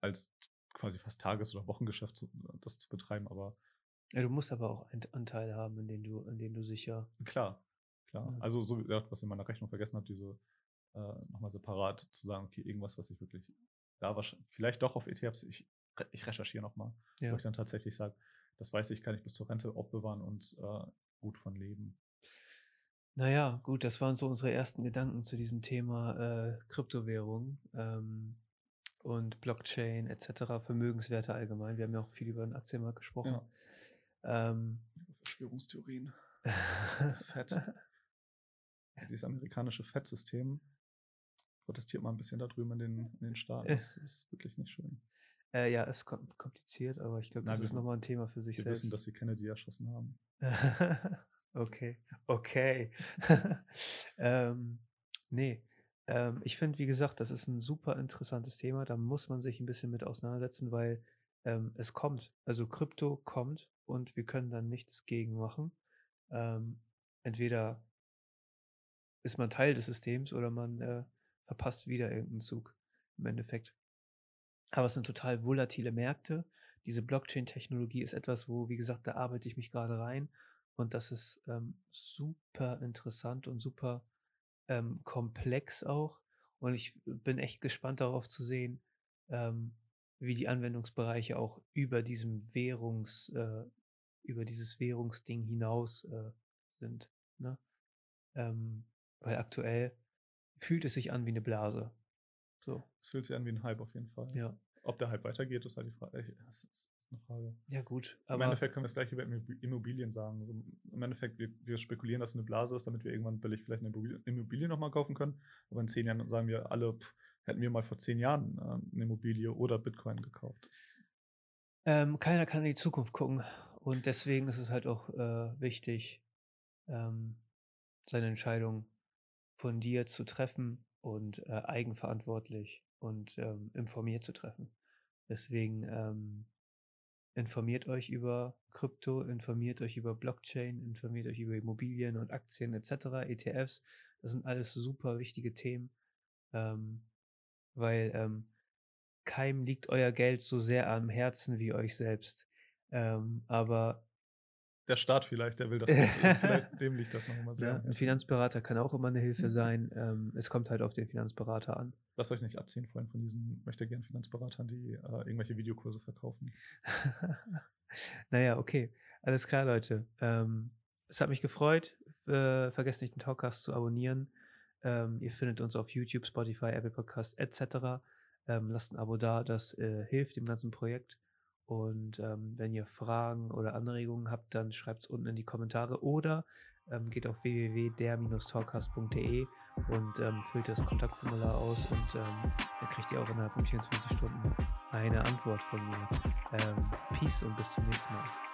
Als quasi fast Tages- oder Wochengeschäft zu, das zu betreiben, aber. Ja, du musst aber auch einen Anteil haben, in dem du, in dem du sicher. Klar, klar. Ja. Also so, ja, was ich in meiner Rechnung vergessen habe, diese äh, nochmal separat zu sagen, okay, irgendwas, was ich wirklich da wahrscheinlich, vielleicht doch auf ETFs, ich, ich recherchiere nochmal, ja. wo ich dann tatsächlich sage, das weiß ich, kann ich bis zur Rente aufbewahren und äh, gut von leben. Naja, gut, das waren so unsere ersten Gedanken zu diesem Thema äh, Kryptowährung ähm, und Blockchain etc., Vermögenswerte allgemein. Wir haben ja auch viel über den Aktienmarkt gesprochen. Ja. Ähm, Verschwörungstheorien. das Fett. Dieses amerikanische Fettsystem protestiert mal ein bisschen da drüben in den, in den Staaten. Das ist wirklich nicht schön. Äh, ja, ist kompliziert, aber ich glaube, das ist nochmal ein Thema für sich wir selbst. Wir wissen, dass sie Kennedy erschossen haben. okay, okay. ähm, nee, ähm, ich finde, wie gesagt, das ist ein super interessantes Thema. Da muss man sich ein bisschen mit auseinandersetzen, weil ähm, es kommt. Also Krypto kommt und wir können dann nichts gegen machen. Ähm, entweder ist man Teil des Systems oder man äh, verpasst wieder irgendeinen Zug im Endeffekt. Aber es sind total volatile Märkte. Diese Blockchain-Technologie ist etwas, wo, wie gesagt, da arbeite ich mich gerade rein. Und das ist ähm, super interessant und super ähm, komplex auch. Und ich bin echt gespannt darauf zu sehen, ähm, wie die Anwendungsbereiche auch über diesem Währungs, äh, über dieses Währungsding hinaus äh, sind. Ne? Ähm, weil aktuell fühlt es sich an wie eine Blase. So. Es fühlt sich an wie ein Hype auf jeden Fall. Ja. Ob der Hype weitergeht, ist halt die Frage. Das ist, eine Frage. Ja, gut. Im Endeffekt können wir das gleiche über Immobilien sagen. Also Im Endeffekt, wir, wir, spekulieren, dass es eine Blase ist, damit wir irgendwann billig vielleicht eine Immobilie, nochmal kaufen können. Aber in zehn Jahren sagen wir alle, pff, hätten wir mal vor zehn Jahren äh, eine Immobilie oder Bitcoin gekauft. Ähm, keiner kann in die Zukunft gucken. Und deswegen ist es halt auch äh, wichtig, ähm, seine Entscheidung von dir zu treffen und äh, eigenverantwortlich und ähm, informiert zu treffen. Deswegen ähm, informiert euch über Krypto, informiert euch über Blockchain, informiert euch über Immobilien und Aktien etc., ETFs. Das sind alles super wichtige Themen, ähm, weil ähm, keinem liegt euer Geld so sehr am Herzen wie euch selbst. Ähm, aber der Staat vielleicht, der will das. vielleicht dem liegt das noch immer sehr. Ja, ein Finanzberater kann auch immer eine Hilfe mhm. sein. Ähm, es kommt halt auf den Finanzberater an. Lasst euch nicht abziehen vor allem von diesen möchte gern Finanzberatern, die äh, irgendwelche Videokurse verkaufen. naja, okay. Alles klar, Leute. Ähm, es hat mich gefreut. Äh, vergesst nicht, den Talkcast zu abonnieren. Ähm, ihr findet uns auf YouTube, Spotify, Apple Podcasts etc. Ähm, lasst ein Abo da, das äh, hilft dem ganzen Projekt. Und ähm, wenn ihr Fragen oder Anregungen habt, dann schreibt es unten in die Kommentare oder ähm, geht auf www.der-talkcast.de und ähm, füllt das Kontaktformular aus und ähm, dann kriegt ihr auch innerhalb von 24 Stunden eine Antwort von mir. Ähm, Peace und bis zum nächsten Mal.